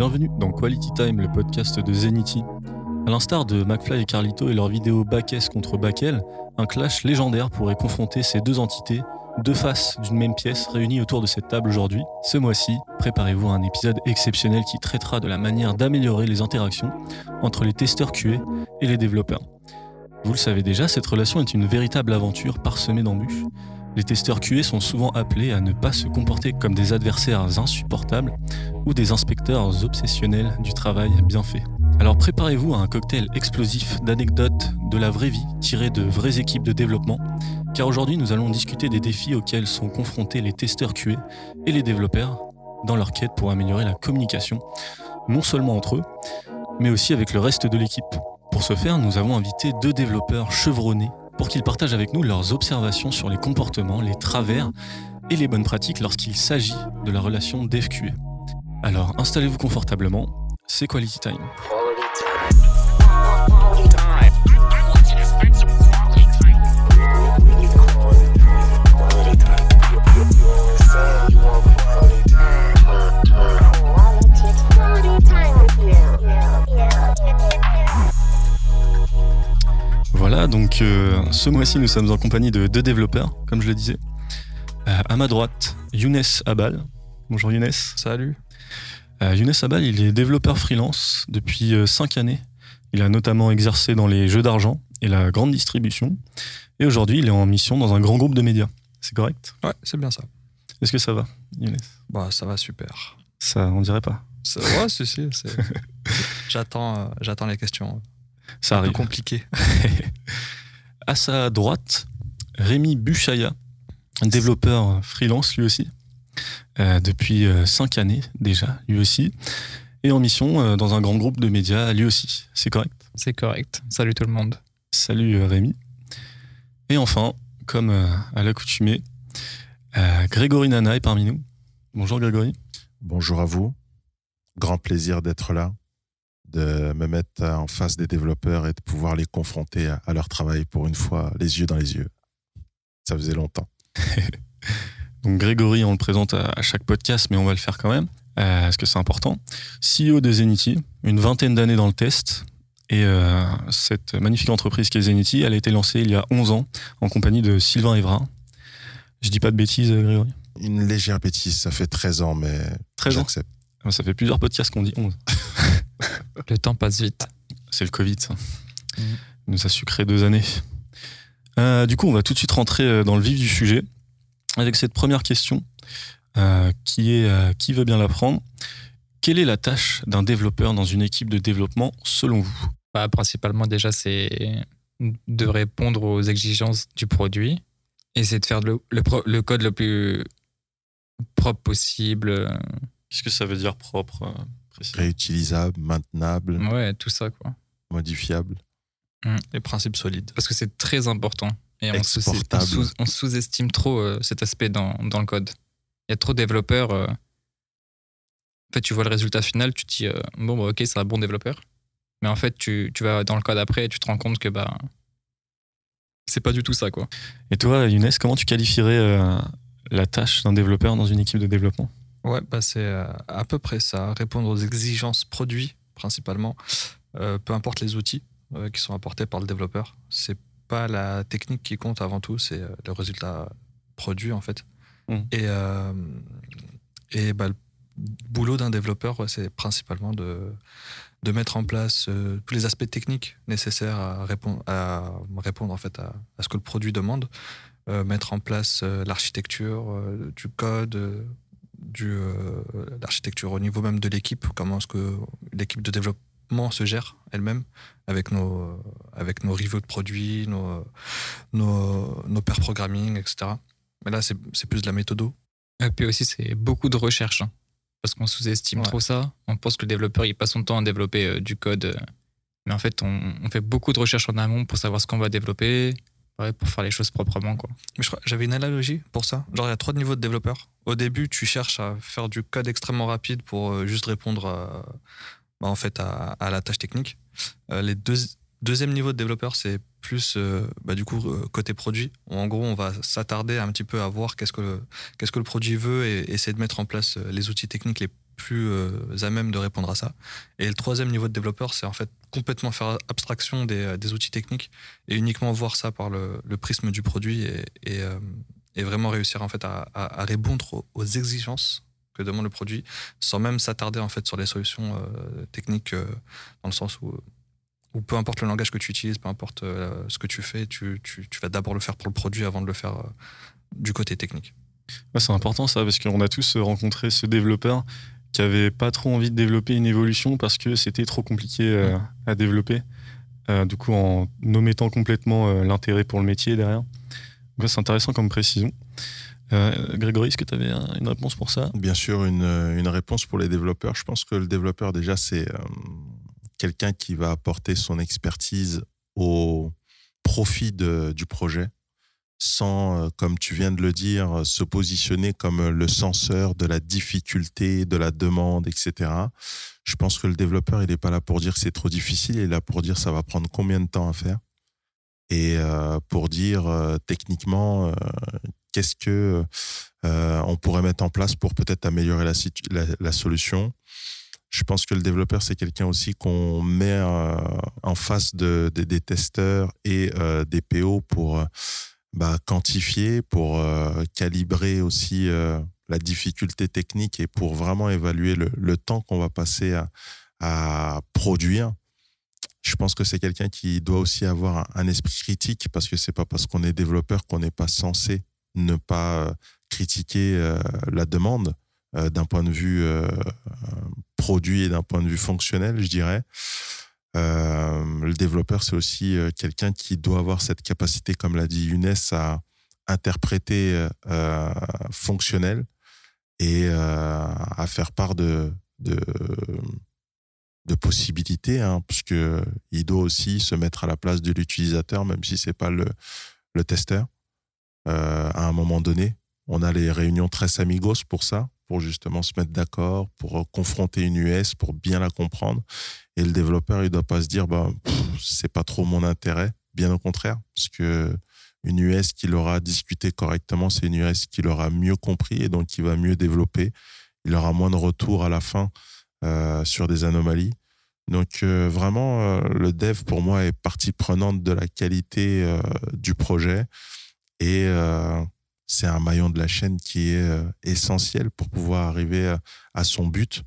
Bienvenue dans Quality Time, le podcast de Zenity. À l'instar de McFly et Carlito et leur vidéo Backes contre Backel, un clash légendaire pourrait confronter ces deux entités, deux faces d'une même pièce réunies autour de cette table aujourd'hui. Ce mois-ci, préparez-vous à un épisode exceptionnel qui traitera de la manière d'améliorer les interactions entre les testeurs QA et les développeurs. Vous le savez déjà, cette relation est une véritable aventure parsemée d'embûches. Les testeurs QA sont souvent appelés à ne pas se comporter comme des adversaires insupportables ou des inspecteurs obsessionnels du travail bien fait. Alors préparez-vous à un cocktail explosif d'anecdotes de la vraie vie tirées de vraies équipes de développement, car aujourd'hui nous allons discuter des défis auxquels sont confrontés les testeurs QA et les développeurs dans leur quête pour améliorer la communication, non seulement entre eux, mais aussi avec le reste de l'équipe. Pour ce faire, nous avons invité deux développeurs chevronnés pour qu'ils partagent avec nous leurs observations sur les comportements, les travers et les bonnes pratiques lorsqu'il s'agit de la relation dev-QA. Alors installez-vous confortablement, c'est Quality Time. Voilà, donc euh, ce mois-ci, nous sommes en compagnie de deux développeurs, comme je le disais. Euh, à ma droite, Younes Abal. Bonjour Younes. Salut. Euh, Younes Abal, il est développeur freelance depuis 5 années. Il a notamment exercé dans les jeux d'argent et la grande distribution. Et aujourd'hui, il est en mission dans un grand groupe de médias. C'est correct? Ouais, c'est bien ça. Est-ce que ça va, Younes? Bah, ça va super. Ça, on dirait pas. Ça, ouais, si, si. c'est- J'attends, euh, j'attends les questions. Ça Un peu arrive. compliquées. À sa droite, Rémi Buchaya, développeur freelance lui aussi, euh, depuis 5 années déjà, lui aussi, et en mission euh, dans un grand groupe de médias lui aussi. C'est correct? C'est correct. Salut tout le monde. Salut euh, Rémi. Et enfin, comme euh, à l'accoutumée, euh, Grégory Nana est parmi nous. Bonjour Grégory. Bonjour à vous. Grand plaisir d'être là, de me mettre en face des développeurs et de pouvoir les confronter à, à leur travail pour une fois, les yeux dans les yeux. Ça faisait longtemps. Donc Grégory, on le présente à, à chaque podcast, mais on va le faire quand même, euh, parce que c'est important. CEO de Zenity, une vingtaine d'années dans le test. Et euh, cette magnifique entreprise qui est Zenity, elle a été lancée il y a 11 ans en compagnie de Sylvain Evra. Je dis pas de bêtises, euh, Grégory? Une légère bêtise, ça fait 13 ans, mais 13 ans? j'accepte. Ah, Ça fait plusieurs podcasts qu'on dit 11. Le temps passe vite. C'est le Covid, ça. Il nous a sucré deux années. Euh, du coup, on va tout de suite rentrer euh, dans le vif du sujet avec cette première question euh, qui est euh, qui veut bien la prendre Quelle est la tâche d'un développeur dans une équipe de développement selon vous? Bah, principalement, déjà, c'est de répondre aux exigences du produit et c'est de faire le, le code le plus propre possible. Qu'est-ce que ça veut dire propre précis Réutilisable, maintenable, Ouais, tout ça, quoi. modifiable. Les principes solides. Parce que c'est très important. Et on sous- on Exportable. sous- on sous-estime trop euh, cet aspect dans, dans le code. Il y a trop de développeurs. euh, En fait, tu vois le résultat final, tu te dis, euh, bon, bah, ok, c'est un bon développeur. Mais en fait, tu, tu vas dans le code après et tu te rends compte que bah, c'est pas du tout ça, quoi. Et toi, Younes, comment tu qualifierais euh, la tâche d'un développeur dans une équipe de développement? Ouais, bah, c'est euh, à peu près ça. Répondre aux exigences produits, principalement. Euh, peu importe les outils euh, qui sont apportés par le développeur. C'est pas la technique qui compte avant tout, c'est le résultat produit, en fait. Mhm. Et, euh, et bah, le boulot d'un développeur, c'est principalement de, de mettre en place euh, tous les aspects techniques nécessaires à répondre, à répondre en fait, à, à ce que le produit demande. Euh, mettre en place euh, l'architecture du code, du, euh, l'architecture au niveau même de l'équipe, comment est-ce que l'équipe de développement se gère elle-même avec nos, euh, avec nos reviews de produits, nos, euh, nos, nos pair programming, etc. Mais là, c'est, c'est plus de la méthodo. Et puis aussi, c'est beaucoup de recherche. hein. parce qu'on sous-estime Ouais. trop ça. On pense que le développeur, il passe son temps à développer euh, du code. euh, mais en fait, on, on fait beaucoup de recherches en amont pour savoir ce qu'on va développer, ouais, pour faire les choses proprement. Quoi. Mais je crois, j'avais une analogie pour ça. Genre, il y a trois niveaux de développeurs. Au début, tu cherches à faire du code extrêmement rapide pour euh, juste répondre à, bah, en fait, à, la tâche technique. Euh, les deux, deuxième niveau de développeur, c'est plus euh, bah, du coup euh, côté produit. En gros, on va s'attarder un petit peu à voir qu'est-ce que le, que le produit veut et essayer de mettre en place les outils techniques les plus à même de répondre à ça. Et le troisième niveau de développeur, c'est en fait complètement faire abstraction des, outils techniques et uniquement voir ça par le, prisme du produit et, et, vraiment réussir en fait à, à, à répondre aux, exigences que demande le produit sans même s'attarder en fait sur les solutions euh, techniques dans le sens où peu importe le langage que tu utilises, peu importe ce que tu fais, tu, tu, tu vas d'abord le faire pour le produit avant de le faire du côté technique. c'est important ça, parce qu'on a tous rencontré ce développeur qui avait pas trop envie de développer une évolution parce que c'était trop compliqué euh, à développer. Euh, du coup, en omettant complètement euh, l'intérêt pour le métier derrière. C'est intéressant comme précision. Grégory, est-ce que tu avais une réponse pour ça? Bien sûr, une, réponse pour les développeurs. Je pense que le développeur, déjà, c'est quelqu'un qui va apporter son expertise au profit du projet sans, euh, comme tu viens de le dire, se positionner comme le censeur de la difficulté, de la demande, etc. Je pense que le développeur, il n'est pas là pour dire c'est trop difficile, il est là pour dire ça va prendre combien de temps à faire et euh, pour dire euh, techniquement qu'est-ce que on pourrait mettre en place pour peut-être améliorer la, solution. Je pense que le développeur, c'est quelqu'un aussi qu'on met en face de, de, des testeurs et des PO pour bah, quantifier, pour euh, calibrer aussi euh, la difficulté technique et pour vraiment évaluer le, temps qu'on va passer à, produire. Je pense que c'est quelqu'un qui doit aussi avoir un, esprit critique parce que c'est pas parce qu'on est développeur qu'on n'est pas censé ne pas euh, critiquer la demande d'un point de vue produit et d'un point de vue fonctionnel, je dirais. Euh, le développeur, c'est aussi euh, quelqu'un qui doit avoir cette capacité, comme l'a dit Younes, à interpréter euh, fonctionnel et euh, à faire part de, de possibilités, hein, puisque il doit aussi se mettre à la place de l'utilisateur, même si c'est pas le, le testeur. Euh, à un moment donné, on a les réunions très amigos pour ça, pour justement se mettre d'accord, pour confronter une US, pour bien la comprendre. Et le développeur, il doit pas se dire, bah, c'est pas trop mon intérêt. Bien au contraire, parce que une US qui l'aura discuté correctement, c'est une US qui l'aura mieux compris et donc qui va mieux développer. Il aura moins de retours à la fin euh, sur des anomalies. Donc euh, vraiment, euh, le dev pour moi est partie prenante de la qualité euh, du projet et c'est un maillon de la chaîne qui est essentiel pour pouvoir arriver à son but.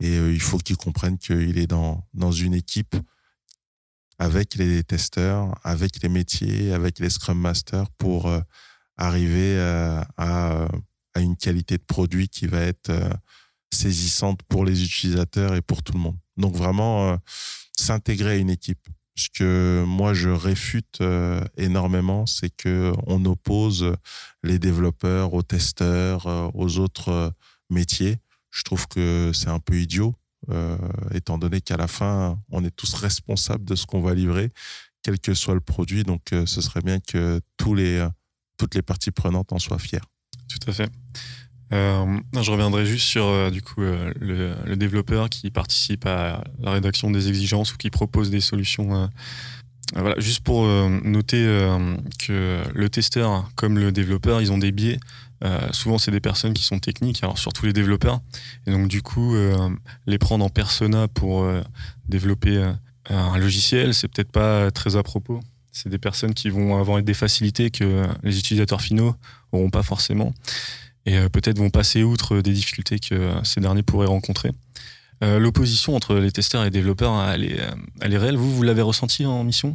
Et il faut qu'il comprenne qu'il est dans, une équipe avec les testeurs, avec les métiers, avec les Scrum Masters pour arriver à, une qualité de produit qui va être saisissante pour les utilisateurs et pour tout le monde. Donc vraiment s'intégrer à une équipe. Ce que moi je réfute énormément, c'est que on oppose les développeurs aux testeurs, aux autres métiers je trouve que c'est un peu idiot, euh, étant donné qu'à la fin, on est tous responsables de ce qu'on va livrer, quel que soit le produit. Donc, euh, ce serait bien que tous les, euh, toutes les parties prenantes en soient fières. Tout à fait. Euh, je reviendrai juste sur euh, du coup euh, le, développeur qui participe à la rédaction des exigences ou qui propose des solutions. voilà, juste pour noter que le testeur comme le développeur, ils ont des biais. Souvent, c'est des personnes qui sont techniques, alors surtout les développeurs. Et donc, du coup, les prendre en persona pour développer un logiciel, c'est peut-être pas très à propos. C'est des personnes qui vont avoir des facilités que les utilisateurs finaux n'auront pas forcément. Et euh, peut-être vont passer outre des difficultés que ces derniers pourraient rencontrer. L'opposition entre les testeurs et les développeurs, elle est, elle est réelle. Vous, vous l'avez ressenti en mission?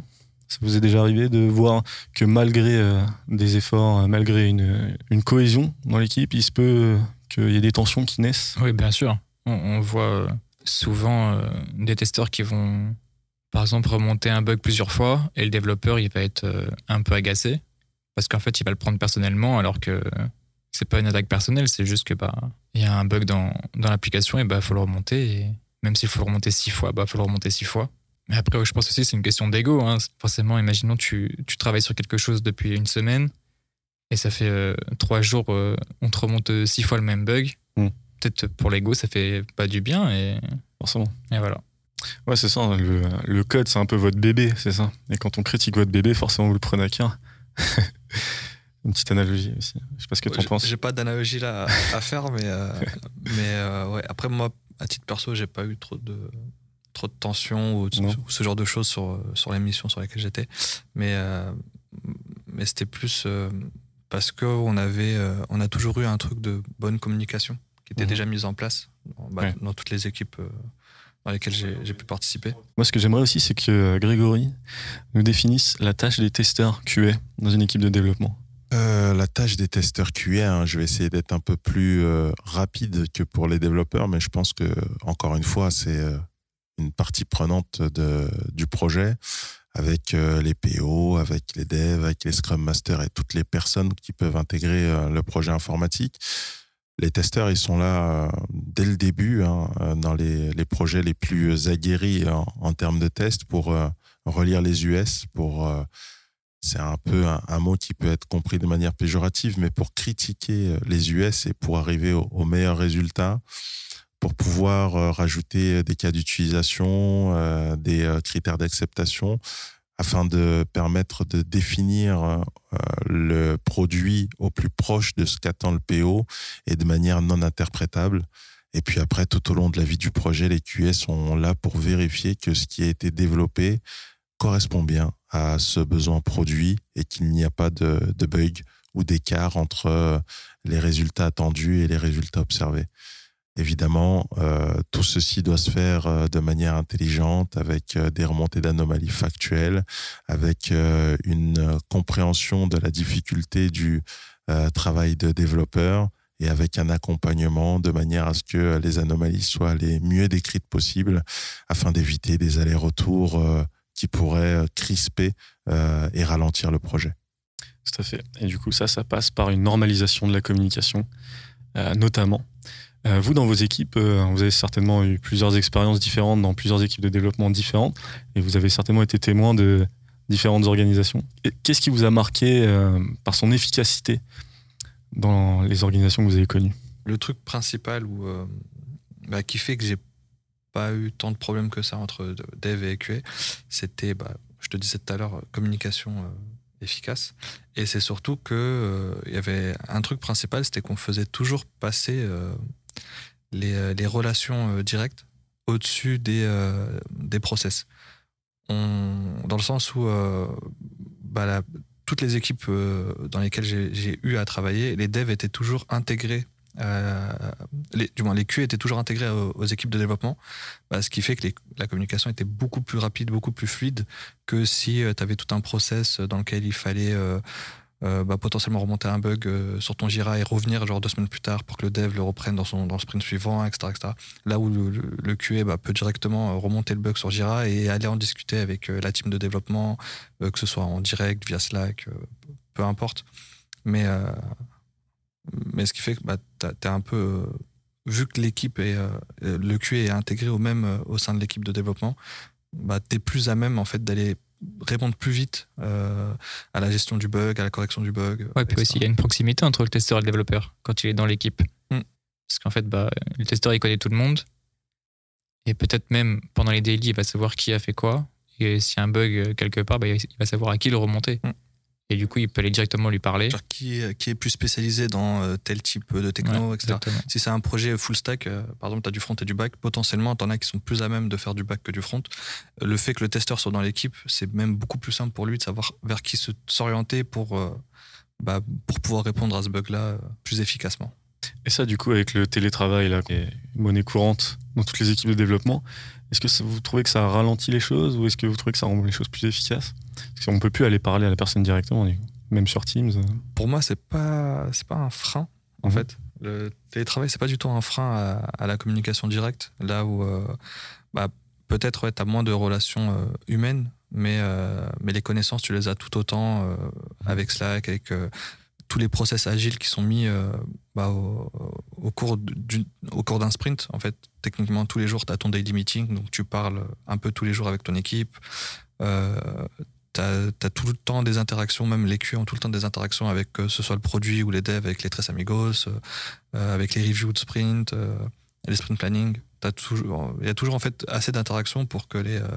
Ça vous est déjà arrivé de voir que malgré euh, des efforts, malgré une, cohésion dans l'équipe, il se peut euh, qu'il y ait des tensions qui naissent? Oui, bien sûr. On, voit euh, souvent euh, des testeurs qui vont, par exemple, remonter un bug plusieurs fois et le développeur, il va être euh, un peu agacé parce qu'en fait, il va le prendre personnellement alors que c'est pas une attaque personnelle, c'est juste que bah il y a un bug dans, dans l'application et bah faut le remonter et même s'il faut le remonter six fois, bah faut le remonter six fois. Mais après, je pense aussi c'est une question d'ego. Hein. Forcément, imaginons tu, tu travailles sur quelque chose depuis une semaine et ça fait euh, trois jours, euh, on te remonte six fois le même bug. Mm. Peut-être pour l'ego, ça fait pas du bien et forcément. Et voilà. Ouais, c'est ça. Le, le code, c'est un peu votre bébé, c'est ça. Et quand on critique votre bébé, forcément, vous le prenez à cœur. Une petite analogie aussi. Je sais pas ce que tu en penses. J'ai pas d'analogie là à faire, mais, euh, mais euh, ouais, après, moi, à titre perso, j'ai pas eu trop de, trop de tension ou, ce genre de choses sur, sur les missions sur lesquelles j'étais. Mais, euh, mais c'était plus parce qu'on avait, on a toujours eu un truc de bonne communication qui était Mhm. déjà mise en place dans, bah, Ouais. dans toutes les équipes dans lesquelles j'ai pu participer. Moi, ce que j'aimerais aussi, c'est que Grégory nous définisse la tâche des testeurs QA dans une équipe de développement. Euh, la tâche des testeurs QA, hein, je vais essayer d'être un peu plus euh, rapide que pour les développeurs, mais je pense que encore une fois, c'est euh, une partie prenante du projet avec les PO, avec les devs, avec les Scrum Masters et toutes les personnes qui peuvent intégrer le projet informatique. Les testeurs, ils sont là dès le début, hein, dans les, projets les plus aguerris en, termes de tests pour relire les US, pour c'est un peu un, mot qui peut être compris de manière péjorative, mais pour critiquer euh, les US et pour arriver au, au meilleur résultat, pour pouvoir euh, rajouter des cas d'utilisation, euh, des euh, critères d'acceptation, afin de permettre de définir euh, le produit au plus proche de ce qu'attend le PO et de manière non interprétable. Et puis après, tout au long de la vie du projet, les QS sont là pour vérifier que ce qui a été développé correspond bien à ce besoin produit et qu'il n'y a pas de, de bug ou d'écart entre euh, les résultats attendus et les résultats observés. Évidemment, euh, tout ceci doit se faire euh, de manière intelligente, avec des remontées d'anomalies factuelles, avec une compréhension de la difficulté du travail de développeur et avec un accompagnement de manière à ce que les anomalies soient les mieux décrites possibles afin d'éviter des allers-retours qui pourraient euh, crisper euh, et ralentir le projet. Tout à fait. Et du coup, ça, ça passe par une normalisation de la communication, euh, notamment. Euh, vous, dans vos équipes, euh, vous avez certainement eu plusieurs expériences différentes dans plusieurs équipes de développement différentes, et vous avez certainement été témoin de différentes organisations. Qu'est-ce qui vous a marqué euh, par son efficacité dans les organisations que vous avez connues? Le truc principal où, euh, bah, qui fait que j'ai pas eu tant de problèmes que ça entre dev et QA, c'était, bah, je te disais tout à l'heure, communication euh, efficace. Et c'est surtout que euh, il y avait un truc principal, c'était qu'on faisait toujours passer euh, les, relations directes au-dessus des, process. Dans le sens où bah, toutes les équipes dans lesquelles j'ai eu à travailler, les devs étaient toujours intégrés euh, du moins les QA étaient toujours intégrés aux, équipes de développement, bah, ce qui fait que la communication était beaucoup plus rapide, beaucoup plus fluide que si tu avais tout un process dans lequel il fallait euh, euh, bah, potentiellement remonter un bug euh, sur ton Jira et revenir genre deux semaines plus tard pour que le dev le reprenne dans, son, dans le sprint suivant, etc. etc. Là où le, le- QA bah, peut directement euh, remonter le bug sur Jira et aller en discuter avec euh, la team de développement, euh, que ce soit en direct, via Slack, euh, peu importe. Mais, euh, mais ce qui fait que bah, t'es un peu. euh, vu que l'équipe est. euh, euh, le QA est intégré au même au sein de l'équipe de développement, bah, t'es plus à même en fait d'aller répondre plus vite euh, à la gestion du bug, à la correction du bug. Ouais, puis aussi, il y a une proximité entre le testeur et le développeur quand il est dans l'équipe. Mm. Parce qu'en fait, bah, le testeur, il connaît tout le monde. Et peut-être même pendant les daily, il va savoir qui a fait quoi. Et s'il y a un bug quelque part, bah, il va savoir à qui le remonter. Mm. Et du coup, il peut aller directement lui parler. Genre qui, est- qui est plus spécialisé dans euh, tel type de techno, Ouais, etc. exactement. Si c'est un projet full stack, euh, par exemple, tu as du front et du back, potentiellement, tu en as qui sont plus à même de faire du back que du front. Euh, Le fait que le testeur soit dans l'équipe, c'est même beaucoup plus simple pour lui de savoir vers qui se- s'orienter pour, bah, pour pouvoir répondre à ce bug-là plus efficacement. Et ça, du coup, avec le télétravail, là, qui est monnaie courante dans toutes les équipes de développement, est-ce que ça- vous trouvez que ça ralentit les choses ou est-ce que vous trouvez que ça rend les choses plus efficaces? Parce qu'on peut plus aller parler à la personne directement, même sur Teams. Pour moi, c'est pas, c'est pas un frein, en Mhm. fait. Le télétravail, c'est pas du tout un frein à, à la communication directe, là où euh, bah, peut-être ouais, tu as moins de relations euh, humaines, mais, euh, mais les connaissances, tu les as tout autant euh, avec Slack, avec tous les process agiles qui sont mis euh, bah, au, cours d'un sprint. En fait, techniquement, tous les jours, tu as ton daily meeting, donc tu parles un peu tous les jours avec ton équipe. Euh, tu as, tout le temps des interactions, même les QA ont tout le temps des interactions avec que ce soit le produit ou les devs, avec les Tres Amigos, euh, avec les reviews de sprint, euh, les sprint planning. Il y a toujours en fait assez d'interactions pour que les, euh,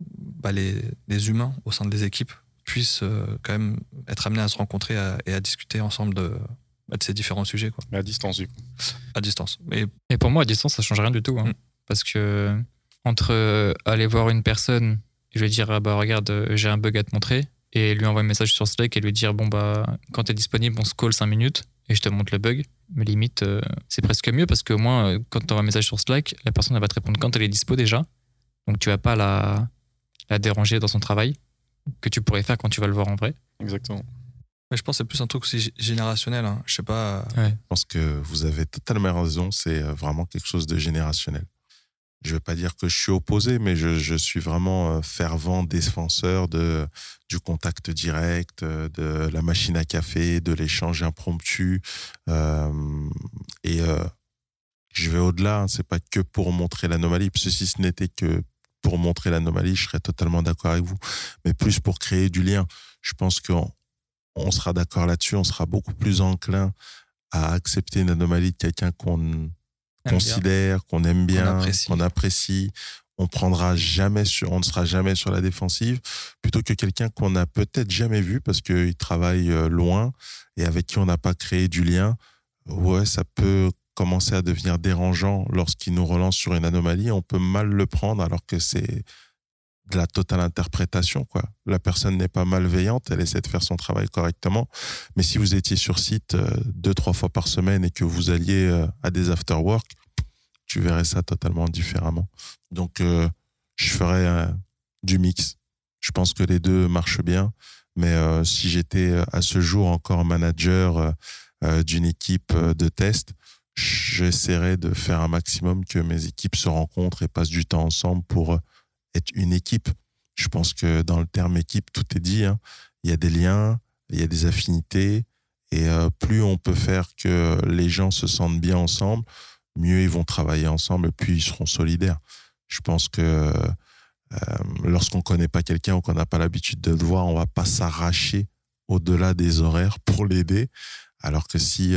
bah, les, les humains au sein des équipes puissent euh, quand même être amenés à se rencontrer à- et à discuter ensemble de, bah, de ces différents sujets, quoi, Mais à distance, du coup. à distance. Mais Et pour moi, à distance, ça change rien du tout. hein. Mm. Parce que entre euh, aller voir une personne et lui dire, ah bah regarde, euh, j'ai un bug à te montrer, et lui envoyer un message sur Slack et lui dire, bon bah, quand t'es disponible, on se call 5 minutes et je te montre le bug. Mais limite, euh, c'est presque mieux parce qu'au moins, euh, quand t'envoies un message sur Slack, la personne elle va te répondre quand elle est dispo déjà. Donc tu vas pas la, la déranger dans son travail que tu pourrais faire quand tu vas le voir en vrai. Exactement. Mais je pense que c'est plus un truc aussi gé- générationnel. hein. Je sais pas. Ouais. Je pense que vous avez totalement raison. C'est euh, vraiment quelque chose de générationnel. Je ne vais pas dire que je suis opposé, mais je, je suis vraiment euh, fervent défenseur de, du contact direct, euh, de la machine à café, de l'échange impromptu. Euh, et euh, je vais au-delà. hein. C'est pas que pour montrer l'anomalie. Parce que si ce n'était que pour montrer l'anomalie, je serais totalement d'accord avec vous. Mais plus pour créer du lien. Je pense qu'on on sera d'accord là-dessus. On sera beaucoup plus enclin à accepter une anomalie de quelqu'un qu'on considère, qu'on aime bien, apprécie. qu'on apprécie. On prendra jamais sur, on ne sera jamais sur la défensive, plutôt que quelqu'un qu'on n'a peut-être jamais vu parce qu'il travaille euh, loin et avec qui on n'a pas créé du lien. Ouais, ça peut commencer à devenir dérangeant lorsqu'il nous relance sur une anomalie. On peut mal le prendre alors que c'est de la totale interprétation, quoi. La personne n'est pas malveillante, elle essaie de faire son travail correctement. Mais si vous étiez sur site euh, deux, trois fois par semaine et que vous alliez euh, à des after-work, tu verrais ça totalement différemment. Donc, euh, je ferais du mix. Je pense que les deux marchent bien. Mais si j'étais à ce jour encore manager d'une équipe de test, j'essaierais de faire un maximum que mes équipes se rencontrent et passent du temps ensemble pour euh, être une équipe. Je pense que dans le terme équipe, tout est dit. hein. Il y a des liens, il y a des affinités. Et euh, plus on peut faire que les gens se sentent bien ensemble, mieux ils vont travailler ensemble et puis ils seront solidaires. Je pense que euh, lorsqu'on ne connaît pas quelqu'un ou qu'on n'a pas l'habitude de le voir, on va pas s'arracher au-delà des horaires pour l'aider. Alors que si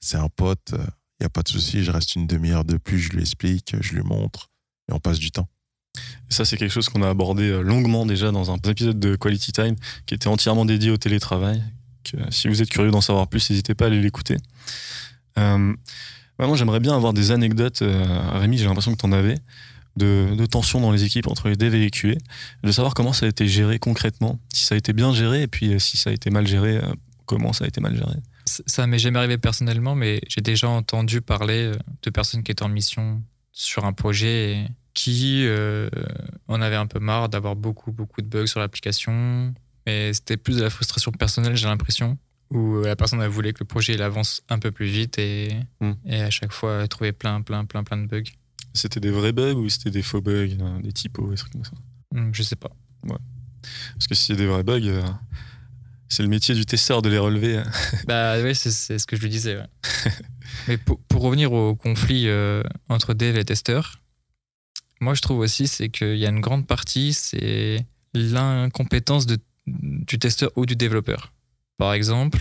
c'est un pote, il n'y a pas de souci, je reste une demi-heure de plus, je lui explique, je lui montre et on passe du temps. Ça, c'est quelque chose qu'on a abordé euh, longuement déjà dans un épisode de Quality Time qui était entièrement dédié au télétravail. Euh, si vous êtes curieux d'en savoir plus, n'hésitez pas à aller l'écouter. Euh, vraiment, j'aimerais bien avoir des anecdotes. euh, Rémi, j'ai l'impression que tu en avais. De, de tensions dans les équipes entre les dev et les QA, de savoir comment ça a été géré concrètement, si ça a été bien géré et puis si ça a été mal géré, comment ça a été mal géré. Ça m'est jamais arrivé personnellement, mais j'ai déjà entendu parler euh, de personnes qui étaient en mission sur un projet et qui euh, en avaient un peu marre d'avoir beaucoup, beaucoup de bugs sur l'application. Mais c'était plus de la frustration personnelle, j'ai l'impression, où la personne elle voulait que le projet il avance un peu plus vite et, Hmm. et à chaque fois elle trouvait plein, plein, plein, plein de bugs. C'était des vrais bugs ou c'était des faux bugs, euh, des typos, des trucs comme ça? Hmm, Je sais pas. Parce que si c'est des vrais bugs, euh, c'est le métier du testeur de les relever. Bah oui, c'est ce que je lui disais. ouais. Mais pour, pour revenir au conflit euh, entre dev et testeur, moi je trouve aussi c'est qu'il y a une grande partie, c'est l'incompétence du testeur ou du développeur. Par exemple,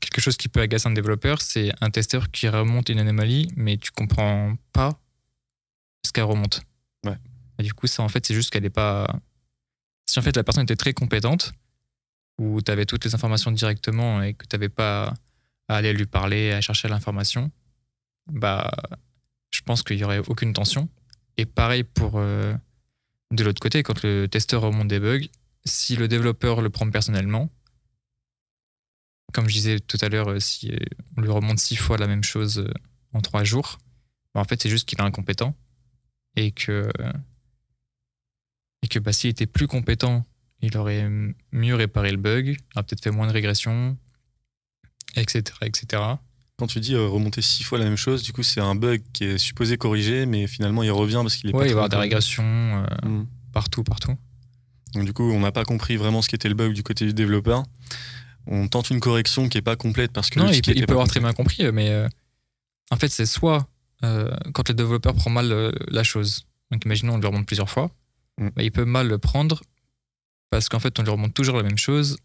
quelque chose qui peut agacer un développeur, c'est un testeur qui remonte une anomalie, mais tu comprends pas ce qu'elle remonte. Ouais. Et du coup, ça en fait, c'est juste qu'elle n'est pas. Si en fait la personne était très compétente, où tu avais toutes les informations directement et que tu n'avais pas à aller lui parler, à chercher l'information, bah, je pense qu'il n'y aurait aucune tension. Et pareil pour euh, de l'autre côté, quand le testeur remonte des bugs, si le développeur le prend personnellement, comme je disais tout à l'heure, euh, si euh, on lui remonte six fois la même chose en trois jours, bah, en fait, c'est juste qu'il est incompétent et que, et que bah, s'il était plus compétent il aurait mieux réparé le bug, aurait peut-être fait moins de régression, etc. etc. Quand tu dis euh, remonter six fois la même chose, du coup, c'est un bug qui est supposé corriger, mais finalement, il revient parce qu'il est Ouais, pas il va y avoir des régressions euh, Hmm. partout, partout. Donc, du coup, on n'a pas compris vraiment ce qu'était le bug du côté du développeur. On tente une correction qui est pas complète parce que Non, il, peut- il avoir très bien compris, mais euh, en fait, c'est soit quand le développeur prend mal la chose. Donc, imaginons, on lui remonte plusieurs fois. Mm. bah, il peut mal le prendre parce qu'en fait, on lui remonte toujours la même chose.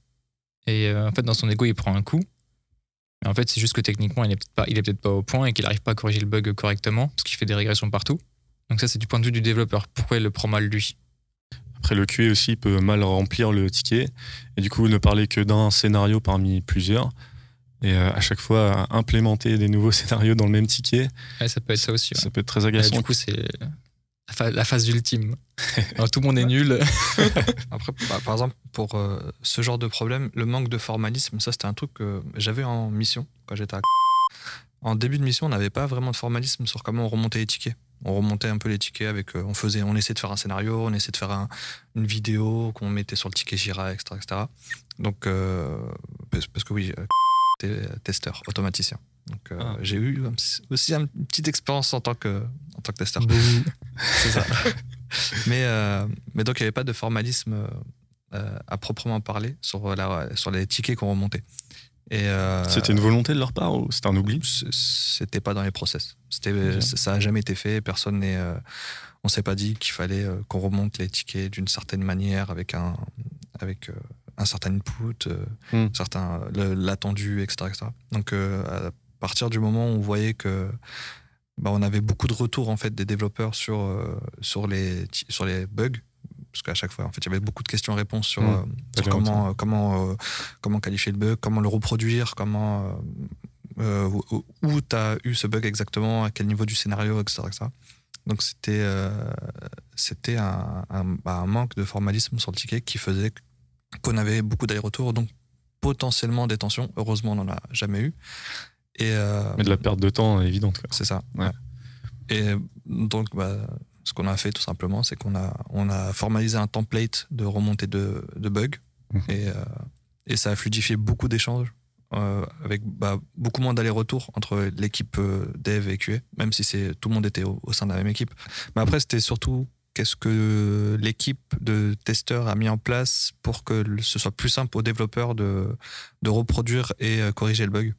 Et euh, en fait, dans son ego, il prend un coup. Mais en fait, c'est juste que techniquement, il n'est peut-être pas, il est peut-être pas au point et qu'il n'arrive pas à corriger le bug correctement parce qu'il fait des régressions partout. Donc, ça, c'est du point de vue du développeur. Pourquoi il le prend mal lui? Après, le QA aussi peut mal remplir le ticket et du coup ne parler que d'un scénario parmi plusieurs. Et euh, à chaque fois, implémenter des nouveaux scénarios dans le même ticket, Ouais, ça peut être ça aussi. ouais. ça peut être très Et agaçant. du coup, c'est la, phase ultime. Alors, tout le monde est nul. Après, bah, par exemple, pour euh, ce genre de problème, le manque de formalisme, ça c'était un truc que j'avais en mission quand j'étais à. En début de mission, on n'avait pas vraiment de formalisme sur comment on remontait les tickets. On remontait un peu les tickets avec, euh, on faisait, on essayait de faire un scénario, on essayait de faire un- une vidéo qu'on mettait sur le ticket Jira, etc., etc. Donc, euh, parce, que oui, testeur, automaticien. Donc, euh, Ah. j'ai eu aussi une petite expérience en tant que, en tant que testeur. C'est ça. mais, euh, mais donc, il n'y avait pas de formalisme euh, à proprement parler sur, la, sur les tickets qu'on remontait. Et, euh, C'était une volonté de leur part ou c'était un oubli? C'était pas dans les process. Ça n'a jamais été fait. Personne n'est. euh, on s'est pas dit qu'il fallait euh, qu'on remonte les tickets d'une certaine manière avec un, avec, euh, un certain input, euh, Hmm. certain, le- l'attendu, etc., etc. Donc, euh, à partir du moment où on voyait que bah, on avait beaucoup de retours en fait des développeurs sur euh, sur les sur les bugs parce qu'à chaque fois en fait il y avait beaucoup de questions-réponses sur, Mm. euh, sur comment euh, comment comment qualifier le bug comment le reproduire comment où- où tu as eu ce bug exactement à quel niveau du scénario etc, etc. donc c'était c'était un, un, bah, un manque de formalisme sur le ticket qui faisait qu'on avait beaucoup d'allers-retours donc potentiellement des tensions heureusement on n'en a jamais eu et euh, Mais de la perte de temps évidente. c'est ça. Ouais. ouais. Et donc, bah, ce qu'on a fait tout simplement, c'est qu'on a, on a formalisé un template de remontée de, de bugs Mhm. et, euh, et ça a fluidifié beaucoup d'échanges euh, avec bah, beaucoup moins d'allers-retours entre l'équipe dev et QA, même si c'est tout le monde était au, au sein de la même équipe. Mais après, c'était surtout qu'est-ce que l'équipe de testeurs a mis en place pour que ce soit plus simple aux développeurs de, de reproduire et euh, corriger le bug.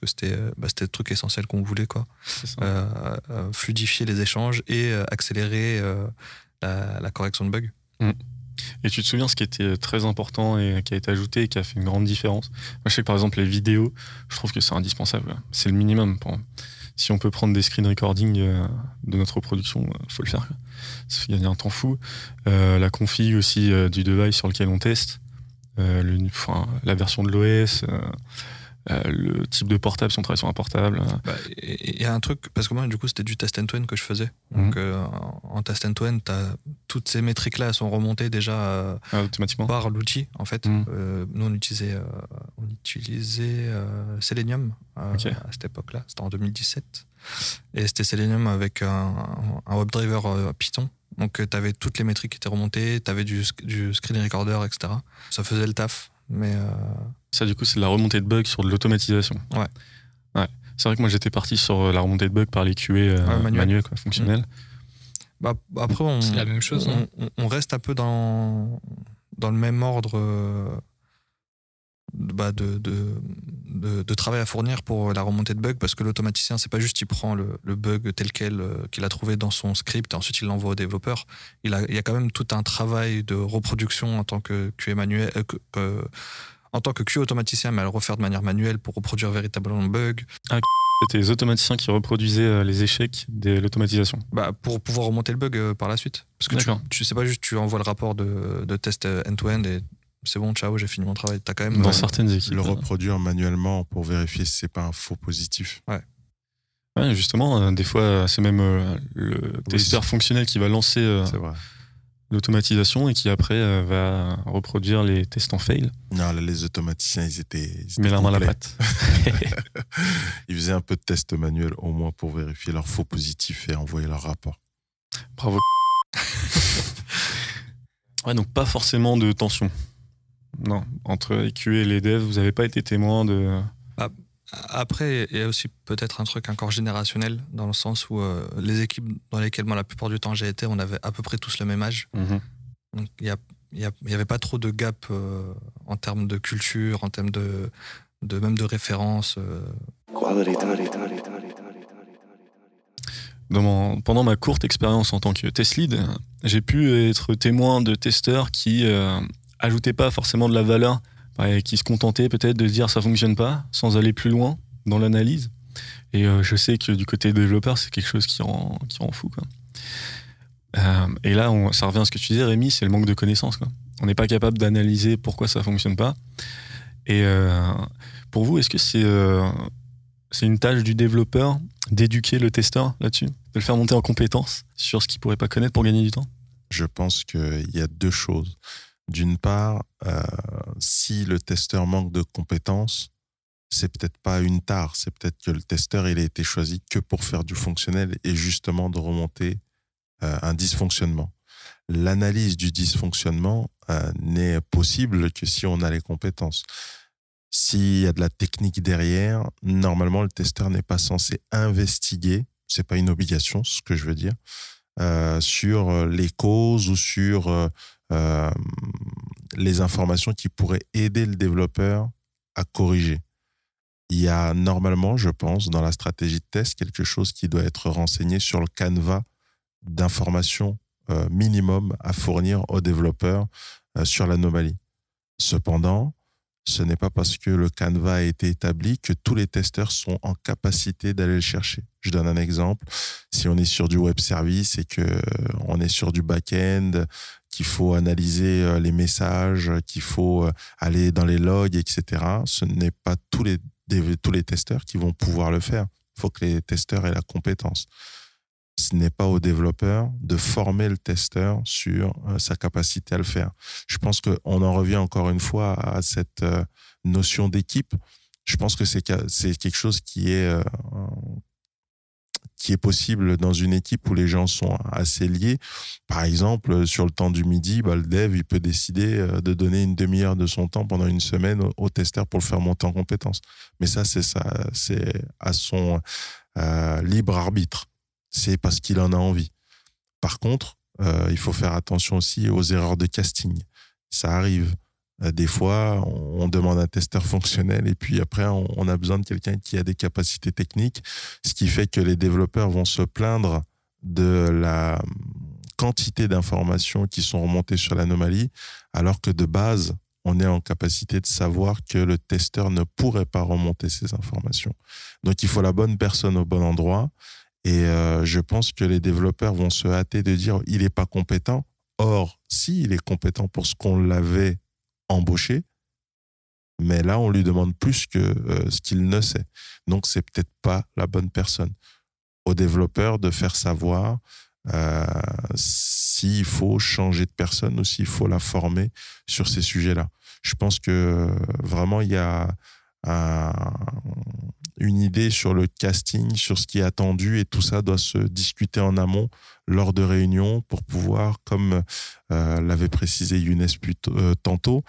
Parce que c'était euh, bah, le truc essentiel qu'on voulait, quoi. Euh, euh, fluidifier les échanges et accélérer la, la correction de bugs. Et tu te souviens ce qui était très important et qui a été ajouté et qui a fait une grande différence? Moi, je sais que par exemple, les vidéos, je trouve que c'est indispensable. quoi. C'est le minimum. Pour... Si on peut prendre des screen recordings euh, de notre reproduction, il faut le faire. Ça fait gagner un temps fou. Euh, la config aussi euh, du device sur lequel on teste, euh, le- enfin, la version de l'OS, le type de portable si on travaille sur un portable. euh, Bah, Il y a un truc, parce que moi, du coup, c'était du test end-to-end que je faisais. Donc, euh, en test end-to-end, toutes ces métriques-là sont remontées déjà euh, automatiquement. par l'outil, en fait. Mhm. Euh, nous, on utilisait, euh, on utilisait euh, Selenium euh, à cette époque-là. C'était en 2017. Et c'était Selenium avec un, un WebDriver euh, Python. Donc, tu avais toutes les métriques qui étaient remontées, tu avais du, sc- du screen recorder, etc. Ça faisait le taf. Mais euh, Ça, du coup, c'est de la remontée de bugs sur de l'automatisation. Ouais. Ouais. C'est vrai que moi, j'étais parti sur euh, la remontée de bugs par les QA euh, Ouais, manuel. manuels, quoi, fonctionnels. bah, après, on, C'est la même chose, on, non on- on reste un peu dans, dans le même ordre euh, de, bah, de, de, de- de travail à fournir pour la remontée de bugs parce que l'automaticien, c'est pas juste il prend le, le bug tel quel euh, qu'il a trouvé dans son script et ensuite il l'envoie au développeur. Il, a, il y a quand même tout un travail de reproduction en tant que QA manuel. euh, que- en tant que QA automaticien, mais à le refaire de manière manuelle pour reproduire véritablement le bug, C'était les automaticiens qui reproduisaient euh, les échecs de l'automatisation. bah, pour pouvoir remonter le bug euh, par la suite. Parce que tu, tu sais pas juste, tu envoies le rapport de, de test euh, end-to-end et c'est bon, ciao, j'ai fini mon travail. T'as quand même. Dans euh, certaines équipes. Le reproduire manuellement pour vérifier si c'est pas un faux positif. ouais, justement, euh, des fois, c'est même euh, le testeur fonctionnel qui va lancer euh, C'est vrai. L'automatisation et qui après euh, va reproduire les tests en fail. Non, là, les automaticiens, ils étaient. ils étaient Mais la main à la pâte. Ils faisaient un peu de test manuel au moins pour vérifier leurs faux positifs et envoyer leur rapport. Bravo. ouais, donc pas forcément de tension. Non, entre QA et les devs, vous n'avez pas été témoin de. Après, il y a aussi peut-être un truc encore générationnel dans le sens où euh, les équipes dans lesquelles moi la plupart du temps j'ai été, on avait à peu près tous le même âge. Donc il y a- il y a- il y avait pas trop de gap euh, en termes de culture, en termes de, de même de référence. euh. Mon- pendant ma courte expérience en tant que test lead, j'ai pu être témoin de testeurs qui euh, ajoutaient pas forcément de la valeur, qui se contentaient peut-être de dire ça fonctionne pas, sans aller plus loin dans l'analyse. Et euh, je sais que du côté développeur, c'est quelque chose qui rend, qui rend fou. Euh, et là, ça revient à ce que tu disais, Rémi, c'est le manque de connaissances. On n'est pas capable d'analyser pourquoi ça fonctionne pas. Et euh, Pour vous, est-ce que c'est c'est une tâche du développeur d'éduquer le testeur là-dessus, de le faire monter en compétence sur ce qu'il pourrait pas connaître pour gagner du temps? Je pense qu'il y a deux choses. D'une part, euh, si le testeur manque de compétences, c'est peut-être pas une tare, c'est peut-être que le testeur il a été choisi que pour faire du fonctionnel et justement de remonter euh, un dysfonctionnement. L'analyse du dysfonctionnement euh, n'est possible que si on a les compétences. S'il y a de la technique derrière, normalement le testeur n'est pas censé investiguer, c'est pas une obligation, ce que je veux dire, sur les causes ou sur euh, les informations qui pourraient aider le développeur à corriger. Il y a normalement, je pense, dans la stratégie de test, quelque chose qui doit être renseigné sur le canevas d'informations euh, minimum à fournir aux développeurs euh, sur l'anomalie. Cependant, ce n'est pas parce que le canevas a été établi que tous les testeurs sont en capacité d'aller le chercher. Je donne un exemple. Si on est sur du web service et que on est sur du back-end, qu'il faut analyser euh, les messages, qu'il faut euh, aller dans les logs, etc., ce n'est pas tous les, tous les testeurs qui vont pouvoir le faire. Il faut que les testeurs aient la compétence ce n'est pas au développeur de former le testeur sur euh, sa capacité à le faire. Je pense qu'on en revient encore une fois à cette euh, notion d'équipe. Je pense que c'est quelque chose qui est, euh, qui est possible dans une équipe où les gens sont assez liés. Par exemple, sur le temps du midi, bah, le dev, il peut décider de donner une demi-heure de son temps pendant une semaine au, testeur pour le faire monter en compétence. Mais ça, c'est ça, c'est à son libre arbitre c'est parce qu'il en a envie. Par contre, euh, il faut faire attention aussi aux erreurs de casting. Ça arrive. Euh, des fois, on, demande un testeur fonctionnel et puis après, on, a besoin de quelqu'un qui a des capacités techniques, ce qui fait que les développeurs vont se plaindre de la quantité d'informations qui sont remontées sur l'anomalie, alors que de base, on est en capacité de savoir que le testeur ne pourrait pas remonter ces informations. Donc il faut la bonne personne au bon endroit. Et euh, je pense que les développeurs vont se hâter de dire il n'est pas compétent. Or, si il est compétent pour ce qu'on l'avait embauché, mais là on lui demande plus que euh, ce qu'il ne sait. Donc c'est peut-être pas la bonne personne. Au développeur de faire savoir euh, s'il faut changer de personne ou s'il faut la former sur ces sujets-là. Je pense que vraiment il y a un, une idée sur le casting, sur ce qui est attendu et tout ça doit se discuter en amont lors de réunions pour pouvoir, comme euh, l'avait précisé Younes euh, tantôt,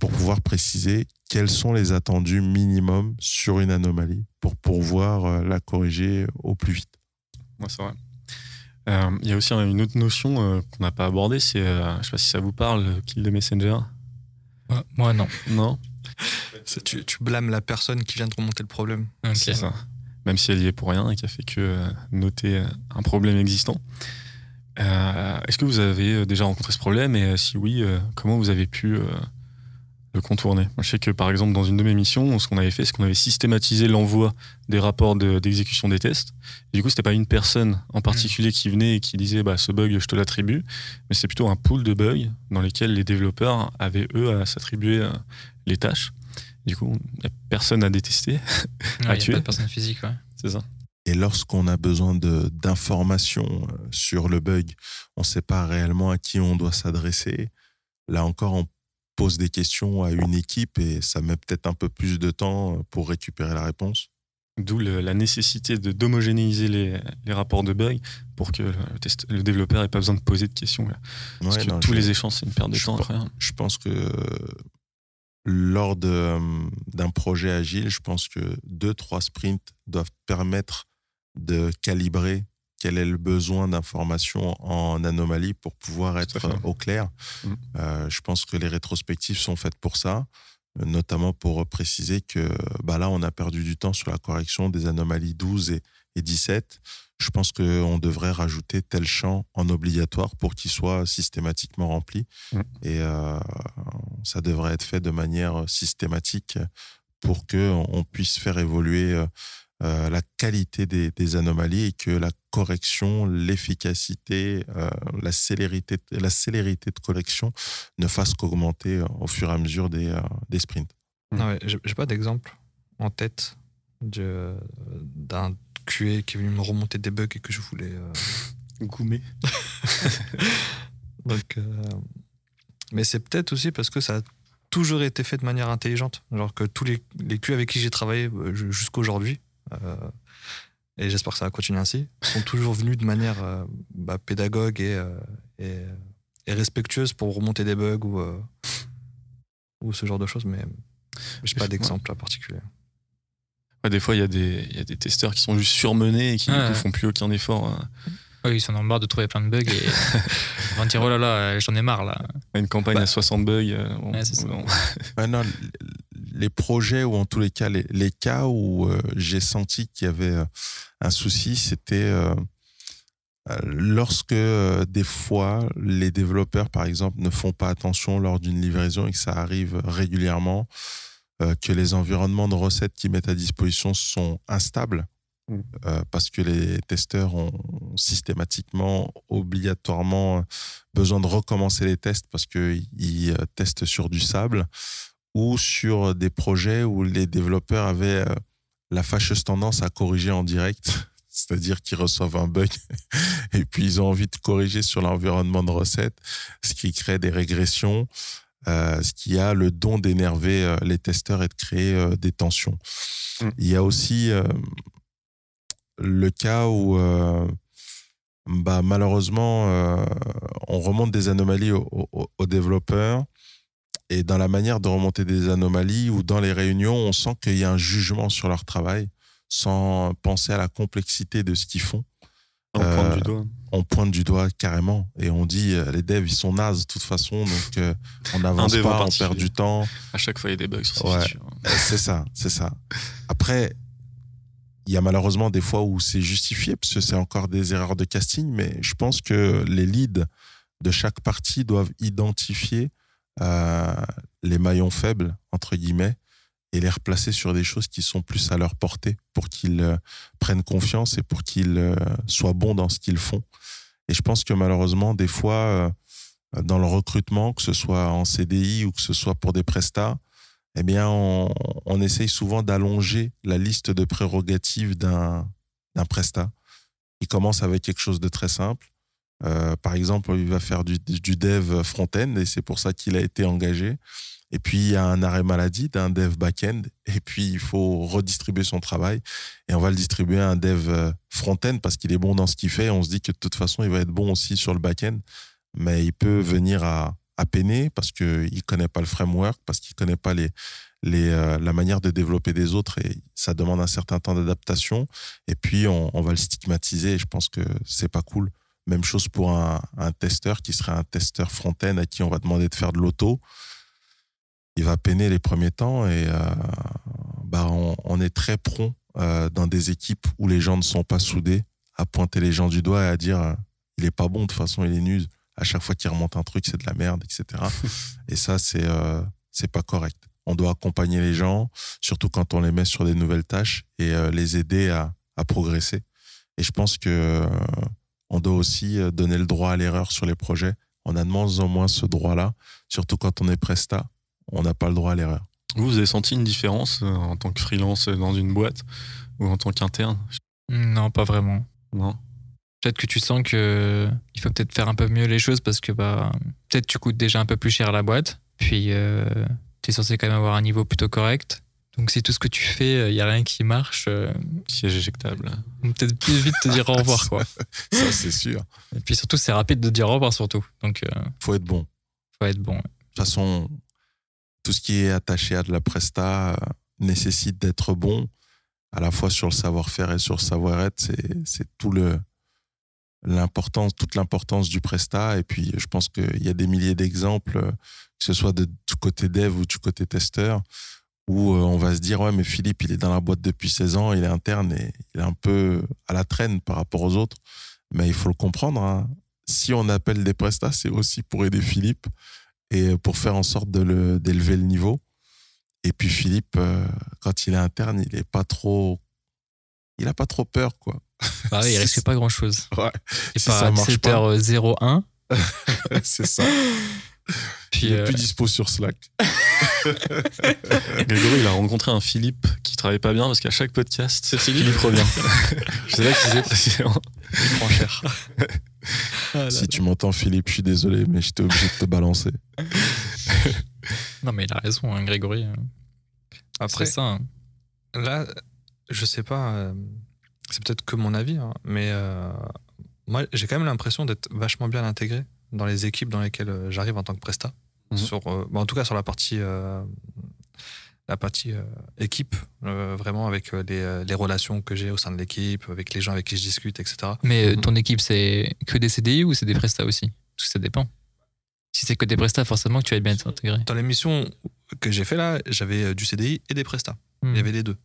pour pouvoir préciser quels sont les attendus minimums sur une anomalie pour pouvoir euh, la corriger au plus vite. Moi, c'est vrai. Il y a aussi une autre notion qu'on n'a pas abordée, c'est, je ne sais pas si ça vous parle, kill the messenger. moi, non. Non? tu, blâmes la personne qui vient de remonter le problème. C'est ça. Même si elle y est pour rien et qui a fait que euh, noter euh, un problème existant. Euh, est-ce que vous avez déjà rencontré ce problème? Et si oui, comment vous avez pu le contourner Je sais que par exemple dans une de mes missions, ce qu'on avait fait, c'est qu'on avait systématisé l'envoi des rapports d'exécution des tests. du coup, c'était pas une personne en particulier qui venait et qui disait bah, ce bug, je te l'attribue, mais c'est plutôt un pool de bugs dans lesquels les développeurs avaient eux à s'attribuer les tâches. Du coup, personne à détester, à tuer. Pas de personne physique, ouais. C'est ça. Et lorsqu'on a besoin d'informations euh, sur le bug, on ne sait pas réellement à qui on doit s'adresser. Là encore, on pose des questions à une équipe et ça met peut-être un peu plus de temps pour récupérer la réponse. D'où la nécessité de d'homogénéiser les, les, rapports de bugs pour que le, test, le développeur n'ait pas besoin de poser de questions. Parce que tous les échanges, c'est une perte de temps. Je pense que lors euh, d'un projet agile, je pense que deux, trois sprints doivent permettre de calibrer quel est le besoin d'information en anomalie pour pouvoir être au clair. Mm. Euh, je pense que les rétrospectives sont faites pour ça, notamment pour préciser que bah là, on a perdu du temps sur la correction des anomalies 12 et, et 17 je pense qu'on devrait rajouter tel champ en obligatoire pour qu'il soit systématiquement rempli. Mm. Et euh, ça devrait être fait de manière systématique pour qu'on puisse faire évoluer euh, euh, la qualité des, anomalies et que la correction, l'efficacité, la, célérité, la célérité de correction ne fasse qu'augmenter au fur et à mesure des, des sprints. Ah ouais, J'ai pas d'exemple en tête de- d'un QA qui est venu me remonter des bugs et que je voulais. euh, donc, euh, mais c'est peut-être aussi parce que ça a toujours été fait de manière intelligente. Genre que tous les, les QA avec qui j'ai travaillé euh, ju- jusqu'aujourd'hui, euh, et j'espère que ça va continuer ainsi, sont toujours venus de manière euh, bah, pédagogue et, euh, et, et respectueuse pour remonter des bugs ou, euh, ou ce genre de choses. Mais je n'ai pas Ouais. d'exemple à particulier. Ouais, des fois, il y, a des- il y a des testeurs qui sont juste surmenés et qui Ouais. coup, font plus aucun effort. hein. Oui, ils sont en marre de trouver plein de bugs et ils vont dire oh là là, j'en ai marre là. Une campagne Bah. à 60 bugs. euh, Ouais. Ouais, non, les projets ou en tous les cas, les, les cas où euh, j'ai senti qu'il y avait euh, un souci, c'était euh, lorsque des fois les développeurs, par exemple, ne font pas attention lors d'une livraison et que ça arrive régulièrement, que les environnements de recettes qu'ils mettent à disposition sont instables. Mm. euh, parce que les testeurs ont systématiquement, obligatoirement besoin de recommencer les tests parce qu'ils testent sur du sable ou sur des projets où les développeurs avaient euh, la fâcheuse tendance à corriger en direct, c'est-à-dire qu'ils reçoivent un bug et puis ils ont envie de corriger sur l'environnement de recette, ce qui crée des régressions, euh, ce qui a le don d'énerver euh, les testeurs et de créer euh, des tensions. Mm. Il y a aussi euh, le cas où bah, malheureusement, on remonte des anomalies aux, aux- aux développeurs. Et dans la manière de remonter des anomalies ou dans les réunions, on sent qu'il y a un jugement sur leur travail sans penser à la complexité de ce qu'ils font. On pointe Euh, du doigt. On pointe du doigt carrément et on dit euh, les devs ils sont nazes de toute façon donc euh, on n'avance pas, on perd du temps. À chaque fois, il y a des bugs sur ces Ouais. Euh, C'est ça, c'est ça. Après, il y a malheureusement des fois où c'est justifié parce que c'est encore des erreurs de casting, mais je pense que les leads de chaque partie doivent identifier euh, les maillons faibles, entre guillemets, et les replacer sur des choses qui sont plus à leur portée pour qu'ils euh, prennent confiance et pour qu'ils euh, soient bons dans ce qu'ils font. Et je pense que malheureusement, des fois, euh, dans le recrutement, que ce soit en CDI ou que ce soit pour des prestats, eh bien, on, essaye souvent d'allonger la liste de prérogatives d'un prestat. Il commence avec quelque chose de très simple. Euh, par exemple, il va faire du, dev front-end et c'est pour ça qu'il a été engagé. Et puis, il y a un arrêt maladie d'un dev back-end. Et puis, il faut redistribuer son travail. Et on va le distribuer à un dev euh, front-end parce qu'il est bon dans ce qu'il fait. On se dit que de toute façon, il va être bon aussi sur le back-end. Mais il peut venir à, peiner parce qu'il ne connaît pas le framework, parce qu'il ne connaît pas euh, la manière de développer des autres. Et ça demande un certain temps d'adaptation. Et puis, on, on va le stigmatiser. Et je pense que c'est pas cool. Même chose pour un, un testeur qui serait un testeur front-end à qui on va demander de faire de l'auto. Il va peiner les premiers temps et euh, bah on, on est très prompt euh, dans des équipes où les gens ne sont pas soudés à pointer les gens du doigt et à dire euh, il est pas bon, de toute façon il est nul. À chaque fois qu'il remonte un truc, c'est de la merde, etc. et ça, c'est euh, c'est pas correct. On doit accompagner les gens, surtout quand on les met sur des nouvelles tâches et les aider à, à progresser. Et je pense que on doit aussi euh, donner le droit à l'erreur sur les projets. On a de moins en moins ce droit-là, surtout quand on est presta, on n'a pas le droit à l'erreur. Vous, vous avez senti une différence euh, en tant que freelance euh, dans une boîte ou en tant qu'interne? Non, pas vraiment. Non. Peut-être que tu sens que il faut peut-être faire un peu mieux les choses parce que bah peut-être tu coûtes déjà un peu plus cher à la boîte. Puis tu es censé quand même avoir un niveau plutôt correct. Donc si tout ce que tu fais, il y a rien qui marche, euh, Siège éjectable. on peut peut-être plus vite te dire au revoir quoi. Ça, c'est sûr. Et puis surtout c'est rapide de dire au revoir surtout. Donc euh, faut être bon. faut être bon. De toute façon, tout ce qui est attaché à de la presta euh, nécessite d'être bon, à la fois sur le savoir-faire et sur le savoir-être. C'est, tout le, l'importance, toute l'importance du presta. Et puis, je pense qu'il y a des milliers d'exemples, euh, que ce soit de, du côté dev ou du côté testeur, où euh, on va se dire, ouais, mais Philippe, il est dans la boîte depuis 16 ans, il est interne et il est un peu à la traîne par rapport aux autres. Mais il faut le comprendre. hein. Si on appelle des prestats, c'est aussi pour aider Philippe et pour faire en sorte le, d'élever le niveau. Et puis Philippe, euh, quand il est interne, il est pas trop, il a pas trop peur, quoi. Bah oui, il risque pas grand chose. Ouais. Et Si par ça marche pas. 17h01, c'est ça. Puis, Il est euh, plus dispo sur Slack. Grégory, il a rencontré un Philippe qui travaillait pas bien parce qu'à chaque podcast, Philippe revient. Je sais pas qui c'est précisément. il prend cher. Si tu m'entends, Philippe, je suis désolé, mais j'étais obligé de te balancer. non, mais il a raison, hein, Grégory. Après, C'est ça. hein. là, je sais pas, euh, c'est peut-être que mon avis, hein, mais euh, moi, j'ai quand même l'impression d'être vachement bien intégré dans les équipes dans lesquelles euh, j'arrive en tant que presta. Mhm. Sur, euh, bah, en tout cas, sur la partie, euh, la partie équipe, vraiment avec les, les relations que j'ai au sein de l'équipe, avec les gens avec qui je discute, etc. Mais Mhm. ton équipe, c'est que des CDI ou c'est des prestats aussi? Parce que ça dépend. Si c'est que des prestats, forcément que tu vas bien être intégré. Dans l'émission que j'ai fait là, j'avais du CDI et des prestats. Hmm. Il y avait les deux.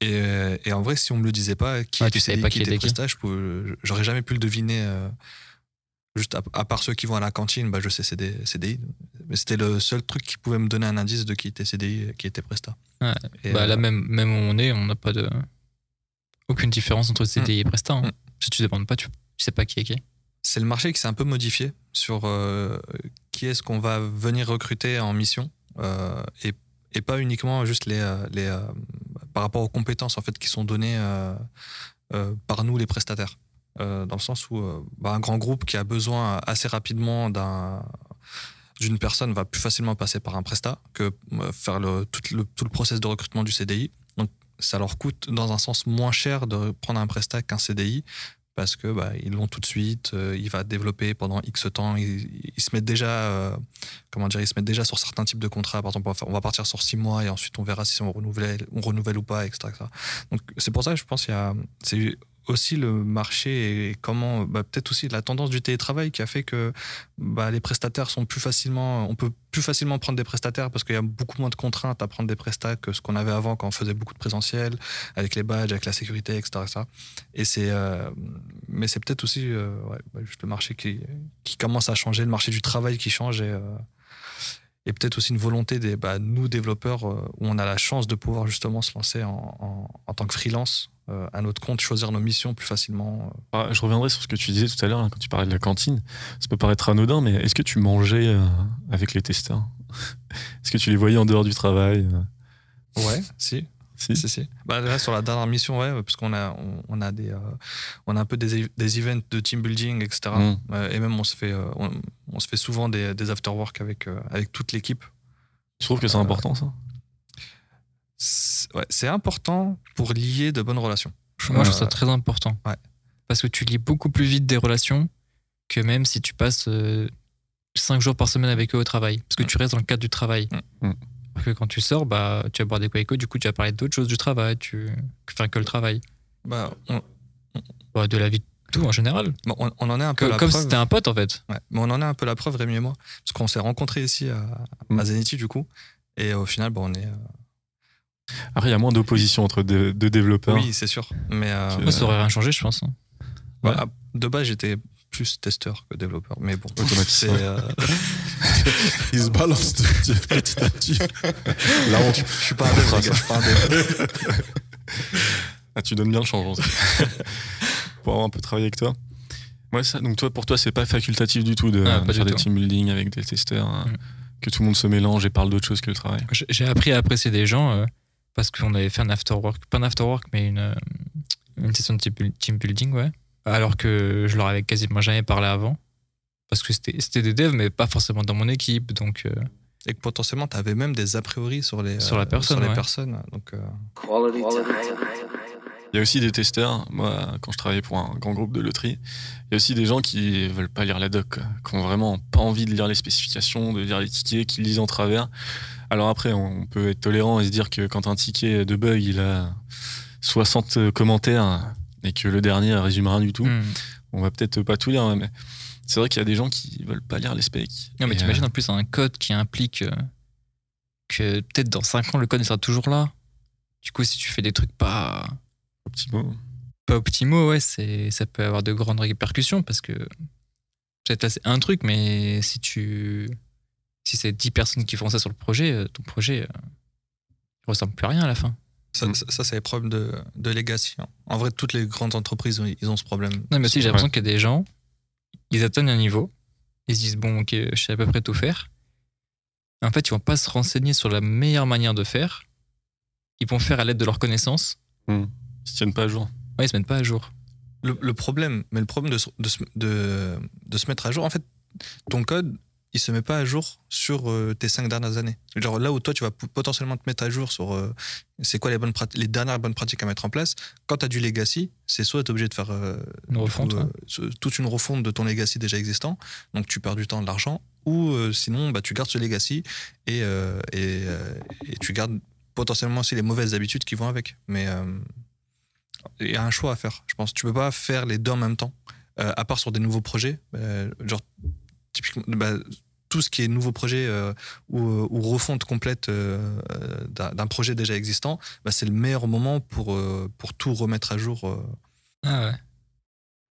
Et, et en vrai, si on me le disait pas, qui Ouais, était tu savais CDI, pas qui qui était prestat, j'aurais jamais pu le deviner. euh, juste à, à part ceux qui vont à la cantine, bah, je sais des CDI. Mais c'était le seul truc qui pouvait me donner un indice de qui était CDI et qui était. Ouais. Et, Bah, euh, là, même, même où on est, on n'a pas de. Aucune différence entre CDI et prestat. hein. Mm. Si tu ne demandes pas, tu, tu sais pas qui est qui. c'est le marché qui s'est un peu modifié sur euh, qui est-ce qu'on va venir recruter en mission euh, et, et pas uniquement juste les, euh, les euh, par rapport aux compétences en fait qui sont données euh, euh, par nous les prestataires Euh, dans le sens où euh, bah, un grand groupe qui a besoin assez rapidement d'un d'une personne va plus facilement passer par un prestat que euh, faire tout, le tout process de recrutement du CDI donc ça leur coûte dans un sens moins cher de prendre un prestat qu'un CDI parce que bah, ils l'ont tout de suite, il va développer pendant X temps, ils, se mettent déjà, comment dire, ils se mettent déjà sur certains types de contrats. Par exemple, on va, partir sur six mois et ensuite on verra si on renouvelle, on renouvelle ou pas, etc. Donc c'est pour ça que je pense qu'il y a, aussi le marché et comment, bah, peut-être aussi la tendance du télétravail qui a fait que bah, les prestataires sont plus facilement, on peut plus facilement prendre des prestataires parce qu'il y a beaucoup moins de contraintes à prendre des prestats que ce qu'on avait avant quand on faisait beaucoup de présentiel, avec les badges, avec la sécurité, etc. etc. Et c'est, euh, mais c'est peut-être aussi euh, bah, juste le marché qui, commence à changer, le marché du travail qui change et, euh, peut-être aussi une volonté des nous développeurs où on a la chance de pouvoir justement se lancer en, en, en tant que freelance à notre compte, choisir nos missions plus facilement. euh. Ah, Je reviendrai sur ce que tu disais tout à l'heure hein, quand tu parlais de la cantine. Ça peut paraître anodin, mais est-ce que tu mangeais euh, avec les testeurs Est-ce que tu les voyais en dehors du travail euh, Ouais, si, Si. si, si. Bah, là, sur la dernière mission, ouais, parce qu'on a, on, on a des, euh, on a un peu des, des events de team building, etc. Mm. Euh, et même on se fait, euh, on, on se fait souvent des, des after work avec, euh, avec toute l'équipe. Tu trouves que c'est Euh, important ça? C'est ouais, c'est important pour lier de bonnes relations. Moi, je trouve Euh, ça très important. ouais. Parce que tu lis beaucoup plus vite des relations que même si tu passes 5 jours par semaine avec eux au travail. Parce que Mm. tu restes dans le cadre du travail. Mm. Parce que quand tu sors, bah, tu vas boire des eux, du coup, tu vas parler d'autres choses du travail, tu... enfin, que le travail. Bah, on, Bah, de la vie de tout en général. bon, on, on en est un peu Que- la comme si preuve. c'était un pote, en fait. Ouais, mais on en est un peu la preuve, Rémi et moi. Parce qu'on s'est rencontrés ici à, Mm. à Zenity, du coup. Et au final, bon, on est. euh, Après, il y a moins d'opposition entre deux, deux développeurs. Oui, c'est sûr. Mais euh, Moi, ça aurait rien changé, je pense. hein. bah, de base, j'étais plus testeur que développeur. Mais bon, c'est, euh, Il se balance de- de- petit à petit. Là, on, je suis pas un dev, je suis pas un dev. Ah, tu donnes bien le change. en tout cas. pour avoir un peu travaillé avec toi. Ouais, ça, donc toi, pour toi, c'est pas facultatif du tout de, Ah, de faire des team building avec des testeurs, hein, Mm. que tout le monde se mélange et parle d'autre chose que le travail. J'ai- J'ai appris à apprécier des gens euh, parce qu'on avait fait un after work, pas un after work, mais une, euh, une session de team building, ouais. Alors que je leur avais quasiment jamais parlé avant. Parce que c'était c'était des devs, mais pas forcément dans mon équipe. Donc, euh, Et que potentiellement, tu avais même des a priori sur les, Sur la personne, sur les ouais. personnes. Donc, euh, Il y a aussi des testeurs, moi, quand je travaillais pour un grand groupe de loterie, il y a aussi des gens qui veulent pas lire la doc, quoi, qui ont vraiment pas envie de lire les spécifications, de lire les tickets, qui lisent en travers. Alors après, on peut être tolérant et se dire que quand un ticket de bug, il a 60 commentaires et que le dernier résume rien du tout, hmm. on va peut-être pas tout lire, mais c'est vrai qu'il y a des gens qui veulent pas lire les specs. Non, mais Et, t'imagines en plus un code qui implique euh, que peut-être dans 5 ans, le code sera toujours là. Du coup, si tu fais des trucs pas, euh, mot. pas optimaux, ouais, c'est, ça peut avoir de grandes répercussions parce que peut-être là c'est un truc, mais si tu. Si c'est 10 personnes qui font ça sur le projet, euh, ton projet, euh, il ressemble plus à rien à la fin. ça, ça, ça, c'est les problèmes de, de legacy. hein. En vrai, toutes les grandes entreprises, ils ont ce problème. Non, mais aussi, j'ai Ouais. l'impression qu'il y a des gens, ils atteignent un niveau, ils se disent, bon, ok, je sais à peu près tout faire. En fait, ils vont pas se renseigner sur la meilleure manière de faire. Ils vont faire à l'aide de leurs connaissances. Ils se tiennent pas à jour. Ouais, ils se mettent pas à jour. Le, le problème, mais le problème de, de, de se mettre à jour, en fait, ton code, il se met pas à jour sur euh, tes cinq dernières années. Genre là où toi, tu vas potentiellement te mettre à jour sur euh, c'est quoi les, bonnes les dernières bonnes pratiques à mettre en place. Quand tu as du legacy, c'est soit tu es obligé de faire euh, Une refonte, coup, ouais. ce- toute une refonte de ton legacy déjà existant, donc tu perds du temps, de l'argent, ou sinon bah, tu gardes ce legacy et, et, et tu gardes potentiellement aussi les mauvaises habitudes qui vont avec. Mais il y a un choix à faire. Je pense tu peux pas faire les deux en même temps, euh, à part sur des nouveaux projets. Euh, genre, typiquement, bah, tout ce qui est nouveau projet euh, ou, ou refonte complète euh, euh, d'un projet déjà existant, bah, c'est le meilleur moment pour, euh, pour tout remettre à jour. euh. Ah ouais.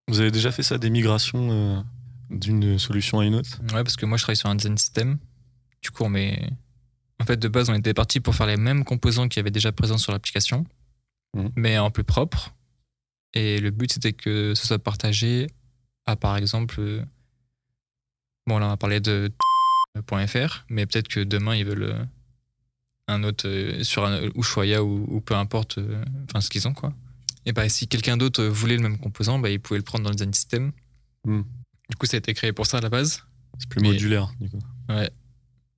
Vous avez déjà fait ça, des migrations euh, d'une solution à une autre? Ouais, parce que moi, je travaille sur un design system. Du coup, on met. En fait, de base, on était parti pour faire les mêmes composants qui avaient déjà présents sur l'application, Mhm. mais en plus propre. Et le but, c'était que ce soit partagé à, par exemple. Bon, là, on a parlé de .fr, mais peut-être que demain, ils veulent euh, un autre euh, sur un Ushuaïa ou, ou peu importe, euh, enfin, ce qu'ils ont, quoi. Et bah, si quelqu'un d'autre voulait le même composant, bah, il pouvait le prendre dans le design system. Mhm. Du coup, ça a été créé pour ça à la base. C'est plus Mais- modulaire, du coup.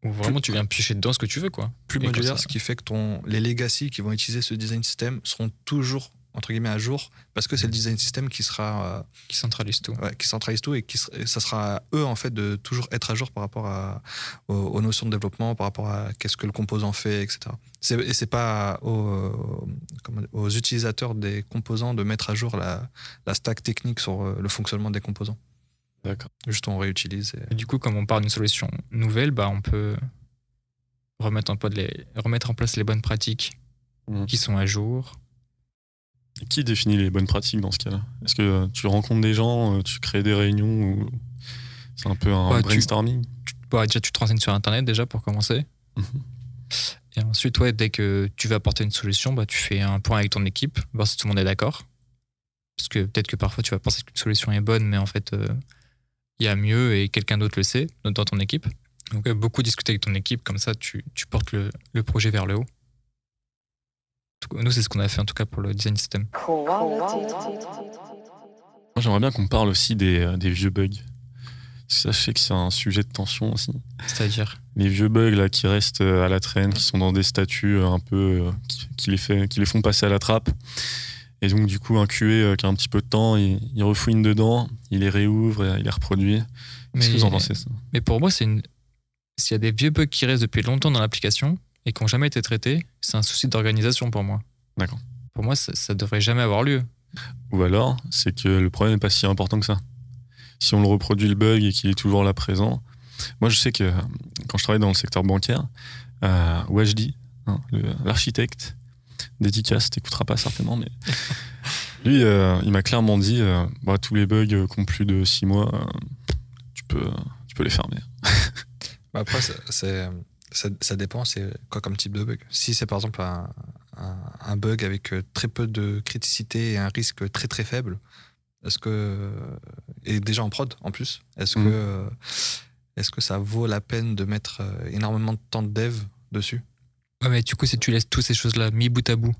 Où vraiment tu viens piocher dedans ce que tu veux quoi. plus Et modulaire, ça- ce qui fait que ton, les legacy qui vont utiliser ce design system seront toujours entre guillemets à jour parce que c'est le design system qui sera Qui centralise tout. euh, ouais, qui centralise tout et qui et ça sera à eux en fait de toujours être à jour par rapport à, aux, aux notions de développement par rapport à qu'est-ce que le composant fait etc c'est, et c'est pas aux, utilisateurs des composants de mettre à jour la, la stack technique sur euh, le fonctionnement des composants D'accord. juste on réutilise et- Et du coup, comme on part d'une solution nouvelle, bah, on peut remettre en, place les, remettre en place les bonnes pratiques Mhm. qui sont à jour. Qui définit les bonnes pratiques dans ce cas-là? Est-ce que tu rencontres des gens, euh, tu crées des réunions ou c'est un peu un tu- brainstorming? Bah, déjà, tu te renseignes sur Internet déjà pour commencer. Mhm. Et ensuite, ouais, dès que tu vas apporter une solution, bah, tu fais un point avec ton équipe, voir si tout le monde est d'accord. Parce que peut-être que parfois tu vas penser qu'une solution est bonne, mais en fait, euh, il y a mieux et quelqu'un d'autre le sait dans ton équipe. Donc, beaucoup discuter avec ton équipe, comme ça, tu, tu portes le, le projet vers le haut. Nous, c'est ce qu'on a fait en tout cas pour le design system. Moi, j'aimerais bien qu'on parle aussi des, euh, des vieux bugs. Parce que c'est un sujet de tension aussi. C'est-à-dire, Les vieux bugs là, qui restent euh, à la traîne, qui sont dans des statuts euh, un peu. euh, qui, qui les fait, qui les font passer à la trappe. Et donc, du coup, un QA euh, qui a un petit peu de temps, il, il refouine dedans, il les réouvre et il les reproduit. Qu'est-ce que vous en pensez, ça? mais pour moi, c'est une. S'il y a des vieux bugs qui restent depuis longtemps dans l'application et qui n'ont jamais été traités, c'est un souci d'organisation pour moi. D'accord. Pour moi, ça, ça devrait jamais avoir lieu. Ou alors, c'est que le problème n'est pas si important que ça. Si on le reproduit le bug et qu'il est toujours là présent. Moi, je sais que quand je travaille dans le secteur bancaire, euh, Wajdi, hein, l'architecte, dédicace, t'écouteras pas certainement, mais lui, euh, il m'a clairement dit euh, bah, tous les bugs qui ont plus de 6 mois, euh, tu, peux, tu peux les fermer. Bah Après, c'est- ça, ça dépend, c'est quoi comme type de bug. Si c'est par exemple un, un- un bug avec euh, très peu de criticité et un risque très très faible, est-ce que. Et déjà en prod en plus, est-ce Mhm. que, euh, est que ça vaut la peine de mettre euh, énormément de temps de dev dessus? Ouais, mais du coup, si tu laisses toutes ces choses-là mis bout à bout,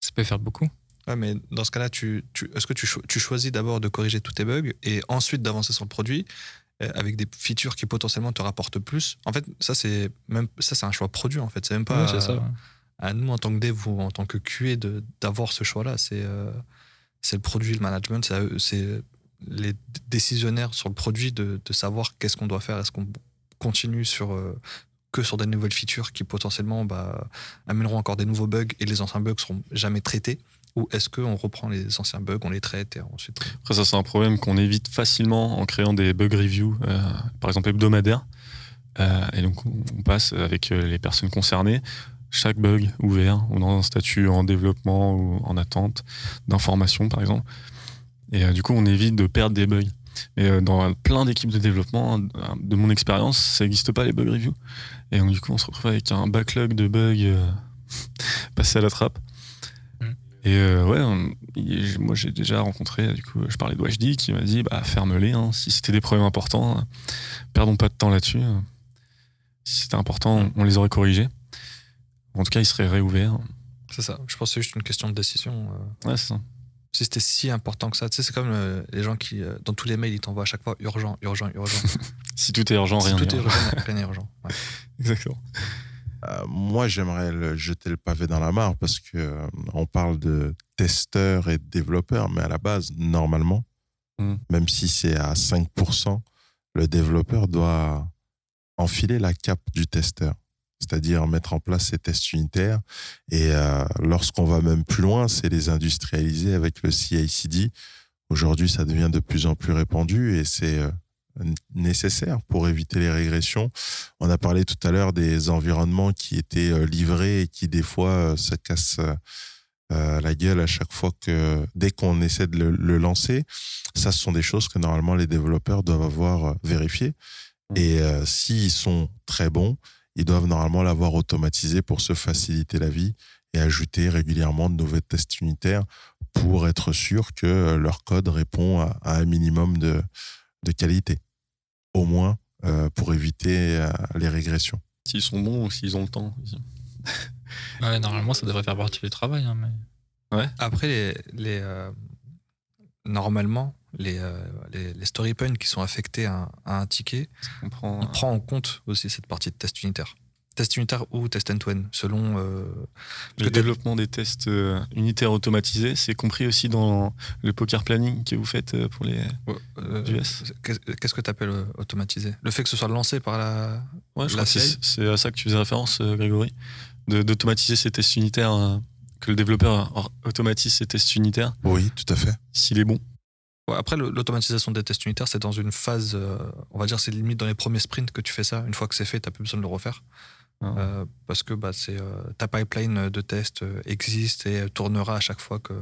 ça peut faire beaucoup. Ouais, mais dans ce cas-là, tu, tu- est-ce que tu, cho- tu choisis d'abord de corriger tous tes bugs et ensuite d'avancer sur le produit avec des features qui potentiellement te rapportent plus En fait, ça c'est même ça c'est un choix produit en fait. C'est même pas ça. euh, ouais. à nous en tant que dev ou en tant que QA de d'avoir ce choix-là. C'est euh, c'est le produit, le management, c'est les décisionnaires sur le produit de, de savoir qu'est-ce qu'on doit faire. Est-ce qu'on continue sur euh, que sur des nouvelles features qui potentiellement bah, amèneront encore des nouveaux bugs et les anciens bugs seront jamais traités ou est-ce qu'on reprend les anciens bugs, on les traite et ensuite Après, ça, c'est un problème qu'on évite facilement en créant des bug reviews, euh, par exemple hebdomadaires. Euh, et donc, on passe avec euh, les personnes concernées chaque bug ouvert ou dans un statut en développement ou en attente d'information, par exemple. Et euh, du coup, on évite de perdre des bugs. Mais euh, dans plein d'équipes de développement, euh, de mon expérience, ça n'existe pas les bug reviews. Et donc, du coup, on se retrouve avec un backlog de bugs euh, passés à la trappe. Et euh, ouais, il- moi j'ai déjà rencontré, du coup, je parlais de Wajdi qui m'a dit bah ferme-les, hein, si c'était des problèmes importants, euh, perdons pas de temps là-dessus. Si c'était important, on les aurait corrigés. En tout cas, ils seraient réouverts. C'est ça. Je pense que c'est juste une question de décision. euh. Ouais, c'est ça. Si c'était si important que ça, tu sais, c'est comme euh, les gens qui, dans tous les mails, ils t'envoient à chaque fois urgent, urgent, urgent. Si tout est urgent, si rien tout n'est est urgent. urgent, rien n'est urgent. Ouais. Exactement. Euh, moi, j'aimerais le- jeter le pavé dans la mare parce que euh, on parle de testeurs et de développeurs, mais à la base, normalement, Mm. même si c'est à 5%, le développeur doit enfiler la cape du testeur, c'est-à-dire mettre en place ses tests unitaires. Et euh, lorsqu'on va même plus loin, c'est les industrialiser avec le CI/CD. Aujourd'hui, ça devient de plus en plus répandu et c'est nécessaire pour éviter les régressions. On a parlé tout à l'heure des environnements qui étaient euh, livrés et qui des fois euh, se cassent euh, la gueule à chaque fois que dès qu'on essaie de le, le lancer. Ça, ce sont des choses que normalement les développeurs doivent avoir vérifiées. Et euh, s'ils sont très bons, ils doivent normalement l'avoir automatisé pour se faciliter la vie et ajouter régulièrement de nouveaux tests unitaires pour être sûr que leur code répond à, à un minimum de, de qualité. Au moins euh, pour éviter euh, les régressions. S'ils sont bons ou s'ils ont le temps. Ouais, normalement, ça devrait faire partie du travail. hein, mais... Après, les, les, euh, normalement, les, euh, les, les story points qui sont affectés à, un- à un ticket, On prend, on prend en compte aussi cette partie de test unitaire. Test unitaire ou test end-to-end, selon. euh, le développement des tests euh, unitaires automatisés, c'est compris aussi dans le poker planning que vous faites euh, pour les. euh, US. Qu'est- Qu'est-ce que tu appelles automatisé? Le fait que ce soit lancé par la. Ouais, je La crois que c'est à ça que tu faisais référence, euh, Grégory, d'automatiser ces tests unitaires, euh, que le développeur automatise ces tests unitaires Oui, tout à fait. s'il est bon. Ouais, après, l'automatisation des tests unitaires, c'est dans une phase, euh, on va dire, c'est limite dans les premiers sprints que tu fais ça. Une fois que c'est fait, tu n'as plus besoin de le refaire. Ah. Euh, parce que bah, c'est, euh, ta pipeline de tests euh, existe et tournera à chaque fois que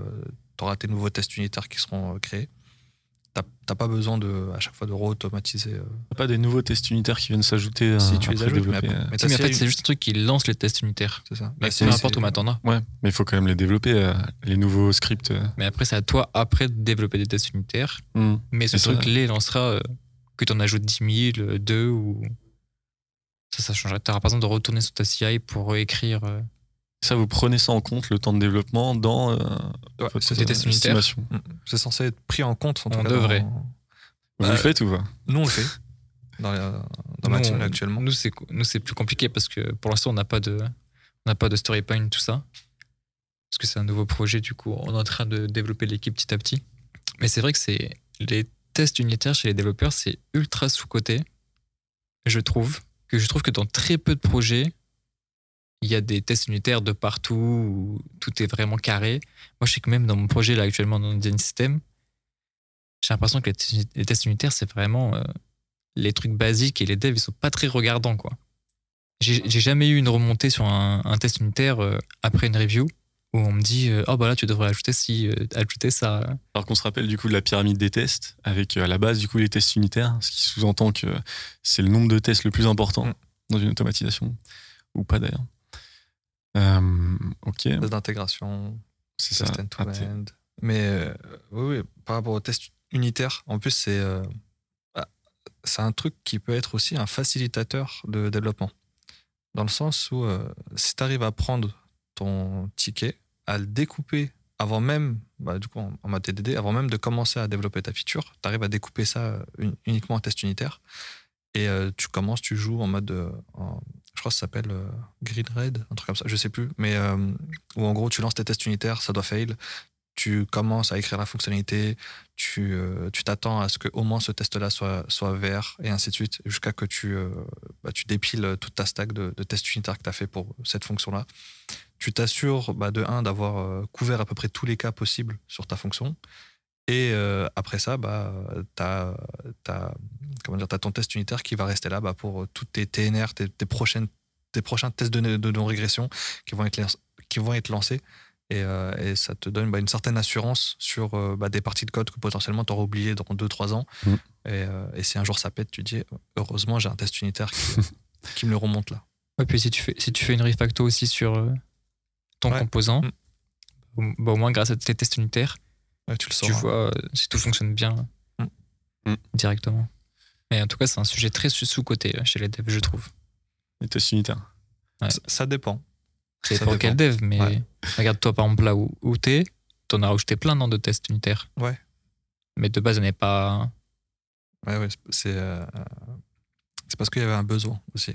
tu auras tes nouveaux tests unitaires qui seront euh, créés. Tu n'as pas besoin de, à chaque fois de re-automatiser. euh, T'as pas des nouveaux tests unitaires qui viennent s'ajouter si tu les ajoutes, mais, après- mais Si, mais en fait, c'est juste un truc qui lance les tests unitaires. c'est ça. Mais La peu importe c'est- où t'en as. Ouais, mais il faut quand même les développer, euh, les nouveaux scripts. euh. Mais après, c'est à toi, après, de développer des tests unitaires. Hmm. Mais ce Et ça- truc les lancera euh, que tu en ajoutes 10 000, 2 ou. Ça, ça changera. Tu n'auras pas besoin de retourner sur ta CI pour écrire. euh, Ça, vous prenez ça en compte, le temps de développement, dans euh, Ouais, votre euh, estimation. Mm. C'est censé être pris en compte. En tout On devrait. dans- Vous Bah, le faites ou pas? Nous, on le fait. Dans, la- dans ma nous, team, on- actuellement. Nous, c'est nous, c'est plus compliqué parce que pour l'instant, on n'a pas de, on n'a pas de story point, tout ça. Parce que c'est un nouveau projet, du coup, on est en train de développer l'équipe petit à petit. Mais c'est vrai que c'est les tests unitaires chez les développeurs, c'est ultra sous-coté. Je trouve que je trouve que dans très peu de projets, il y a des tests unitaires de partout où tout est vraiment carré. Moi, je sais que même dans mon projet là actuellement dans le design system, j'ai l'impression que les tests- unitaires, c'est vraiment euh, les trucs basiques et les devs, ils sont pas très regardants, quoi. J'ai jamais eu une remontée sur un, un test unitaire euh, après une review où on me dit euh, oh bah là tu devrais ajouter si euh, ajouter ça Alors qu'on se rappelle du coup de la pyramide des tests, avec euh, à la base du coup les tests unitaires, ce qui sous-entend que c'est le nombre de tests le plus important Mm. dans une automatisation, ou pas d'ailleurs. Euh, ok, Test d'intégration, c'est ça. test Ah. Mais euh, oui, oui, par rapport au test unitaire, en plus, c'est euh, bah, c'est un truc qui peut être aussi un facilitateur de développement. Dans le sens où euh, si tu arrives à prendre ton ticket, à le découper avant même, bah, du coup, en, mode TDD, avant même de commencer à développer ta feature, tu arrives à découper ça euh, uni- uniquement en test unitaire. Et euh, tu commences, tu joues en mode. euh, je crois que ça s'appelle euh, Green Red, un truc comme ça, je sais plus. Mais où en gros, tu lances tes tests unitaires, ça doit fail. Tu commences à écrire la fonctionnalité, tu t'attends à ce que au moins ce test-là soit, soit vert, et ainsi de suite, jusqu'à que tu, bah, tu dépiles toute ta stack de, de tests unitaires que tu as fait pour cette fonction-là. Tu t'assures bah, de un d'avoir euh, couvert à peu près tous les cas possibles sur ta fonction. Et euh, après ça, bah, tu as, comment dire, t'as ton test unitaire qui va rester là bah, pour tous tes TNR, tes, tes prochaines, tes prochains tests de, de non-régression qui, vont être qui vont être lancés. Et, euh, et ça te donne bah, une certaine assurance sur euh, bah, des parties de code que potentiellement tu auras oublié dans 2-3 ans. Mm. Et, euh, et si un jour ça pète, tu te dis heureusement, j'ai un test unitaire qui, qui me le remonte là. et puis si tu fais si tu fais une refacto aussi sur euh, ton Ouais. composant Mm. au, bah, au moins grâce à tes tests unitaires Ouais, tu le tu sauras. vois euh, si tout fonctionne bien Mm. Mm. directement mais en tout cas c'est un sujet très sous côté chez les devs je trouve les tests unitaires. Ouais. Ça, ça dépend. C'est pour dépend. quel dev, mais Ouais. regarde toi par exemple là où, où t'es, t'en as rajouté plein dans de tests unitaires. Ouais. Mais de base, en avait pas. Ouais, ouais, c'est euh, c'est parce qu'il y avait un besoin aussi.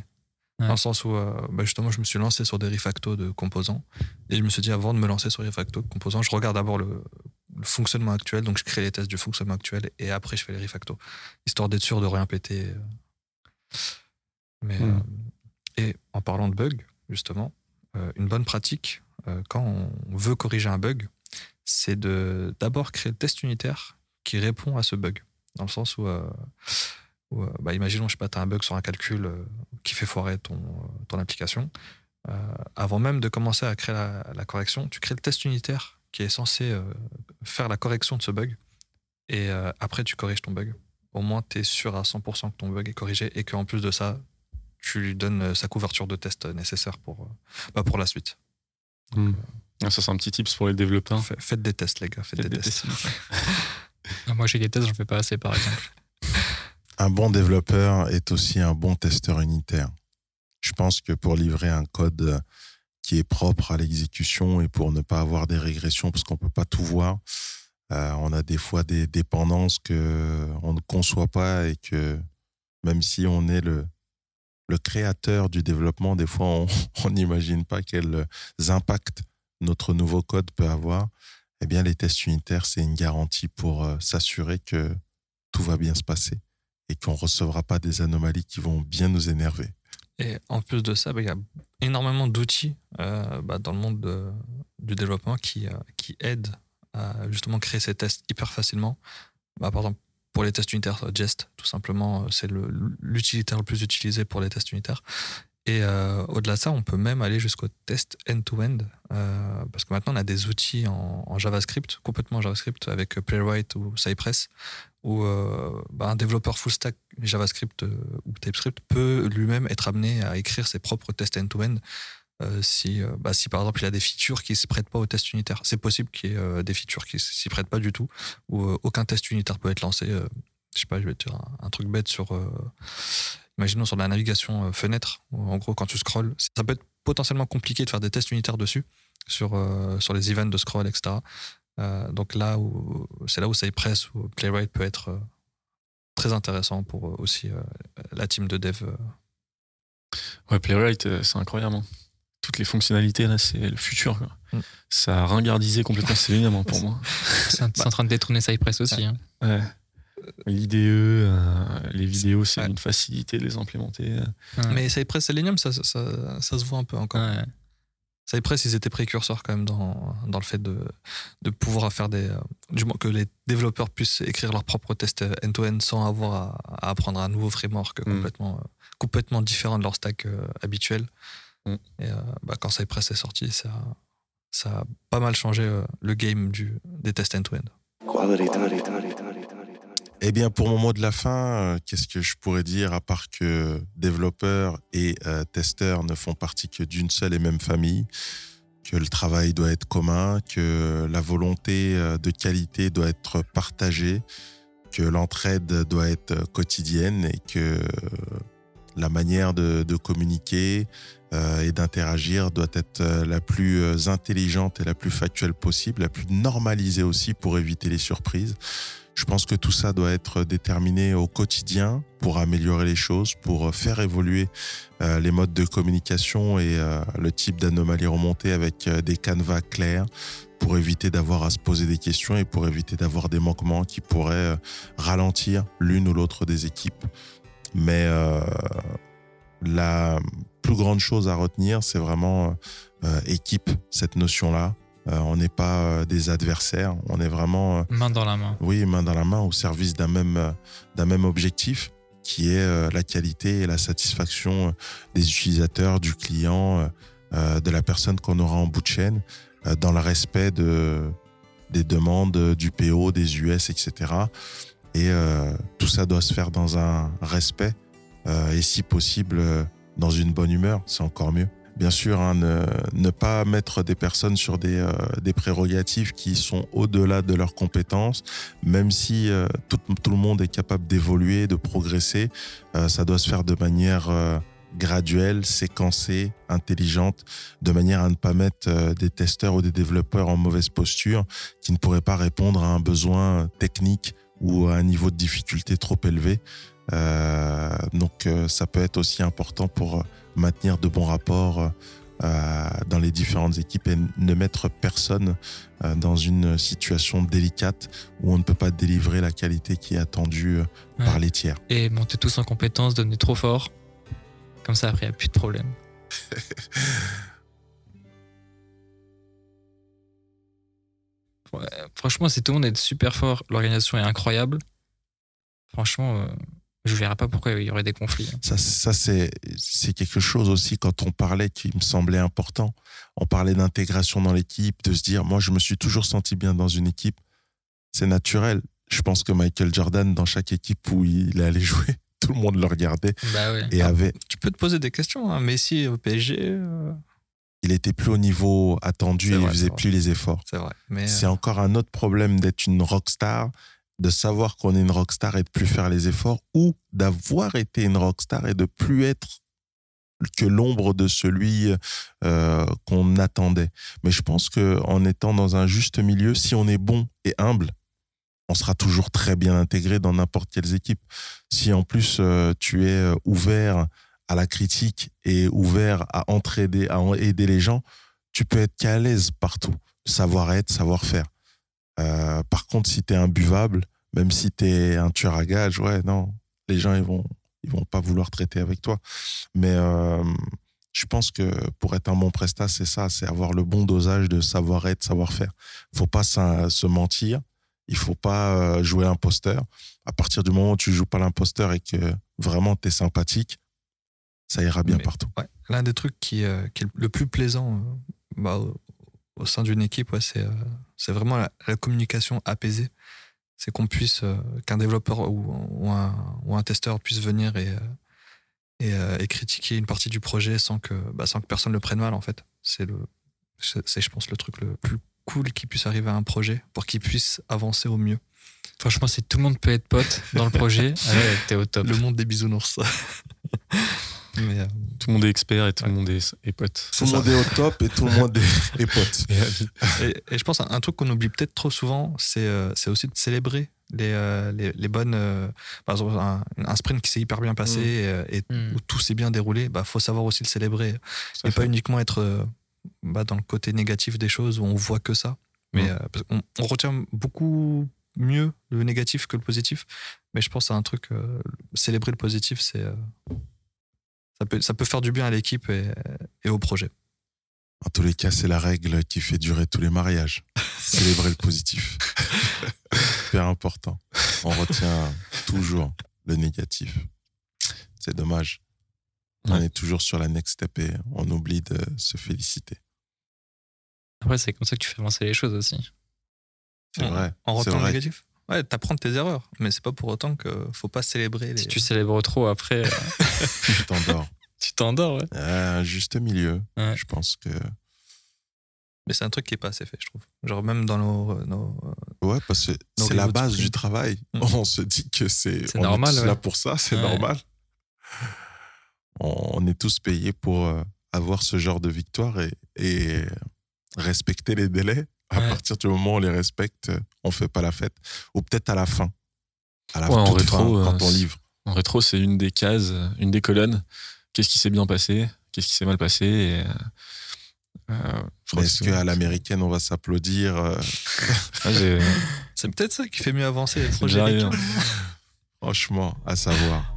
Ouais. Dans le sens où, euh, bah, justement, je me suis lancé sur des refactos de composants. Et je me suis dit, avant de me lancer sur les refactos de composants, je regarde d'abord le, le fonctionnement actuel. Donc, je crée les tests du fonctionnement actuel et après, je fais les refactos. Histoire d'être sûr de rien péter. euh. Mais, Mm. euh, et en parlant de bugs, justement, euh, une bonne pratique, quand on veut corriger un bug, c'est de d'abord créer le test unitaire qui répond à ce bug. Dans le sens où, où, euh, bah, imaginons, je sais pas, tu as un bug sur un calcul euh, qui fait foirer ton, euh, ton application. Euh, avant même de commencer à créer la, la correction, tu crées le test unitaire qui est censé euh, faire la correction de ce bug. Et euh, après, tu corriges ton bug. Au moins, tu es sûr à 100% que ton bug est corrigé et qu'en plus de ça, tu lui donnes sa couverture de test nécessaire pour, bah, pour la suite. Ah, ça, c'est un petit tips pour les développeurs. Fa- Faites des tests, les gars. Faites, Faites des, des tests. tests. Moi, j'ai des tests, j'en fais pas assez par exemple. Un bon développeur est aussi un bon testeur unitaire. Je pense que pour livrer un code qui est propre à l'exécution et pour ne pas avoir des régressions, parce qu'on peut pas tout voir, euh, on a des fois des dépendances que on ne conçoit pas et que même si on est le créateur du développement, des fois on n'imagine pas quels impacts notre nouveau code peut avoir. Eh bien, les tests unitaires, c'est une garantie pour euh, s'assurer que tout va bien se passer et qu'on recevra pas des anomalies qui vont bien nous énerver. Et en plus de ça, bah, il y a énormément d'outils euh, bah, dans le monde de- du développement qui, euh, qui aident à justement créer ces tests hyper facilement. Bah, par exemple, pour les tests unitaires, euh, Jest, tout simplement, c'est l'utilitaire le plus utilisé pour les tests unitaires. Et au-delà de ça, on peut même aller jusqu'au test end-to-end, parce que maintenant on a des outils en, en JavaScript, complètement JavaScript, avec Playwright ou Cypress, où euh, bah, un développeur full stack JavaScript euh, ou TypeScript peut lui-même être amené à écrire ses propres tests end-to-end. euh, si, bah, si par exemple il a des features qui ne se prêtent pas au test unitaire. C'est possible qu'il y ait des features qui ne s'y prêtent pas du tout, où aucun test unitaire peut être lancé. je sais pas, je vais te dire un, truc bête sur. imaginons sur la navigation fenêtre, en gros quand tu scrolls, ça peut être potentiellement compliqué de faire des tests unitaires dessus, sur, sur les events de scroll, etc. Euh, donc là où c'est là où Cypress ou Playwright peut être euh, très intéressant pour euh, aussi euh, la team de dev. Ouais, Playwright, c'est incroyable. hein. Toutes les fonctionnalités, là, c'est le futur. quoi. Mm. Ça a ringardisé complètement Selenium hein, pour moi. C'est en- train de détrôner Cypress aussi. hein. Ouais. L'IDE, euh, les vidéos, c'est Ouais. une facilité de les implémenter. Ouais. Mais Cypress Selenium, ça, ça, ça, ça se voit un peu encore. Ouais. Cypress, ils étaient précurseurs quand même dans, dans le fait de, de pouvoir faire des. euh, du moins que les développeurs puissent écrire leurs propres tests euh, end-to-end sans avoir à, à apprendre un nouveau framework Mm. complètement, euh, complètement différent de leur stack euh, habituel. Mm. Et euh, bah, quand Cypress est sorti, ça, ça a pas mal changé euh, le game du, des tests end-to-end. Eh bien, pour mon mot de la fin, euh, qu'est-ce que je pourrais dire à part que développeurs et euh, testeurs ne font partie que d'une seule et même famille, que le travail doit être commun, que la volonté euh, de qualité doit être partagée, que l'entraide doit être quotidienne et que la manière de, communiquer et d'interagir doit être la plus intelligente et la plus factuelle possible, la plus normalisée aussi pour éviter les surprises. Je pense que tout ça doit être déterminé au quotidien pour améliorer les choses, pour faire évoluer euh, les modes de communication et euh, le type d'anomalie remontée avec euh, des canevas clairs pour éviter d'avoir à se poser des questions et pour éviter d'avoir des manquements qui pourraient euh, ralentir l'une ou l'autre des équipes. Mais euh, la plus grande chose à retenir, c'est vraiment euh, équipe, cette notion-là. Euh, on n'est pas euh, des adversaires, on est vraiment, euh, Main dans la main. oui, main dans la main au service d'un même, d'un même objectif qui est la qualité et la satisfaction des utilisateurs, du client, de la personne qu'on aura en bout de chaîne, dans le respect de, des demandes du PO, des US, etc. Et euh, tout ça doit se faire dans un respect euh, et si possible euh, dans une bonne humeur, c'est encore mieux. Bien sûr, hein, ne, pas mettre des personnes sur des, euh, des prérogatives qui sont au-delà de leurs compétences, même si euh, tout, le monde est capable d'évoluer, de progresser, euh, ça doit se faire de manière graduelle, séquencée, intelligente, de manière à ne pas mettre des testeurs ou des développeurs en mauvaise posture qui ne pourraient pas répondre à un besoin technique ou à un niveau de difficulté trop élevé. Donc ça peut être aussi important pour maintenir de bons rapports euh, dans les différentes équipes et ne mettre personne euh, dans une situation délicate où on ne peut pas délivrer la qualité qui est attendue euh, par les tiers. Et monter tous en compétences, donner trop fort. Comme ça, après, il n'y a plus de problème. Ouais, franchement, si tout le monde est super fort, l'organisation est incroyable. Franchement, euh, je ne verrais pas pourquoi il y aurait des conflits. hein. Ça, ça c'est c'est quelque chose aussi quand on parlait qui me semblait important. On parlait d'intégration dans l'équipe, de se dire, moi, je me suis toujours senti bien dans une équipe. C'est naturel. Je pense que Michael Jordan, dans chaque équipe où il allait jouer, tout le monde le regardait Bah ouais. et avait, Tu peux te poser des questions. Hein. Messi au PSG, euh, il était plus au niveau attendu et il faisait plus les efforts. c'est vrai. Mais C'est euh, encore un autre problème d'être une rockstar, de savoir qu'on est une rockstar et de plus faire les efforts, ou d'avoir été une rockstar et de plus être que l'ombre de celui euh, qu'on attendait. Mais je pense que en étant dans un juste milieu, si on est bon et humble, on sera toujours très bien intégré dans n'importe quelle équipe. Si en plus euh, tu es euh, ouvert à la critique et ouvert à entraider, à aider les gens, tu peux être qu'à l'aise partout. Savoir-être, savoir-faire. Euh, par contre, si tu es imbuvable, même si tu es un tueur à gages, ouais, non, les gens, ils vont, ils vont pas vouloir traiter avec toi. Mais euh, je pense que pour être un bon prestat, c'est ça, c'est avoir le bon dosage de savoir-être, savoir-faire. faut pas se mentir, il faut pas euh, jouer l'imposteur. À partir du moment où tu joues pas l'imposteur et que vraiment tu es sympathique, ça ira bien Mais- partout. ouais, l'un des trucs qui, euh, qui est le plus plaisant euh, bah, au, sein d'une équipe, ouais, c'est euh, c'est vraiment la, la communication apaisée. C'est qu'on puisse, euh, qu'un développeur ou, ou un, ou un testeur puisse venir et, euh, et, et critiquer une partie du projet sans que, bah, sans que personne le prenne mal, en fait. C'est, le, c'est, c'est, je pense, le truc le plus cool qui puisse arriver à un projet pour qu'il puisse avancer au mieux. Franchement, si tout le monde peut être pote dans le projet, ouais, t'es au top. Le monde des bisounours. Mais, euh, Tout le monde est expert et tout le monde est, est pote. Tout le monde est au top et tout le monde est, est pote. Et amis. Et, et je pense un, un truc qu'on oublie peut-être trop souvent, c'est euh, c'est aussi de célébrer les, euh, les, les bonnes. euh, par exemple, un, un sprint qui s'est hyper bien passé Mm. et, euh, et Mm. où tout s'est bien déroulé, bah faut savoir aussi le célébrer et fait. pas uniquement être euh, bah, dans le côté négatif des choses où on voit que ça. Mais Mm. euh, parce qu'on- on, retient beaucoup mieux le négatif que le positif. Mais je pense à un truc, euh, célébrer le positif, c'est euh, ça peut ça peut faire du bien à l'équipe et, et au projet. En tous les cas, c'est la règle qui fait durer tous les mariages. Célébrer le positif. Super important. On retient toujours le négatif. C'est dommage. On est toujours sur la next step et on oublie de se féliciter. Après, c'est comme ça que tu fais avancer les choses aussi. C'est vrai. En retenant le négatif? Ouais, t'apprends de tes erreurs, mais c'est pas pour autant que faut pas célébrer les. Si tu célèbres trop, après, euh, Tu t'endors. tu t'endors. Ouais. Un juste milieu. Ouais. Je pense que. Mais c'est un truc qui est pas assez fait, je trouve. Genre même dans nos, nos- Ouais, parce que c'est la base du travail. Mm. On se dit que c'est. C'est on est normal, tous ouais. là pour ça, c'est Ouais. normal. On est tous payés pour euh, avoir ce genre de victoire et, et respecter les délais. À Ouais. partir du moment où on les respecte, on fait pas la fête. Ou peut-être à la fin. À la Ouais, en rétro, fin, euh, quand on c'est- livre. En rétro, c'est une des cases, une des colonnes. Qu'est-ce qui s'est bien passé? Qu'est-ce qui s'est mal passé? Et, euh, euh, Est-ce que- qu'à l'américaine, on va s'applaudir Ah, C'est peut-être ça qui fait mieux avancer les projets. Franchement, à savoir.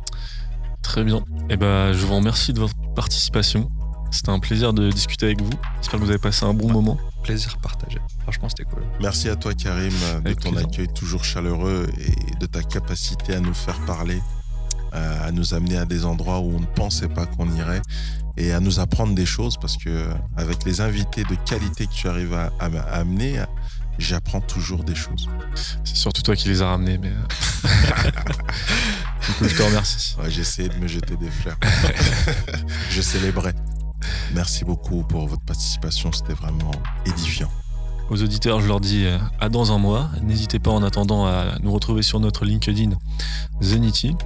Très bien. Et ben, je vous remercie de votre participation. C'était un plaisir de discuter avec vous. J'espère que vous avez passé un bon moment. Plaisir partagé. Franchement, c'était cool. Merci à toi, Karim, de Avec ton plaisir. accueil toujours chaleureux et de ta capacité à nous faire parler, euh, à nous amener à des endroits où on ne pensait pas qu'on irait et à nous apprendre des choses parce que euh, avec les invités de qualité que tu arrives à, à- à amener, j'apprends toujours des choses. C'est surtout toi qui les as ramenés, mais. euh, du coup, je te remercie. Ouais, J'ai essayé de me jeter des fleurs. Je célébrais. Merci beaucoup pour votre participation, c'était vraiment édifiant. Aux auditeurs, je leur dis euh, à dans un mois. N'hésitez pas en attendant à nous retrouver sur notre LinkedIn Zenity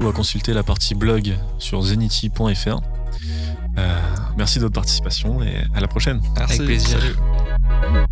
ou à consulter la partie blog sur zenity.fr. Euh, merci de votre participation et à la prochaine. Merci. Avec plaisir. Salut.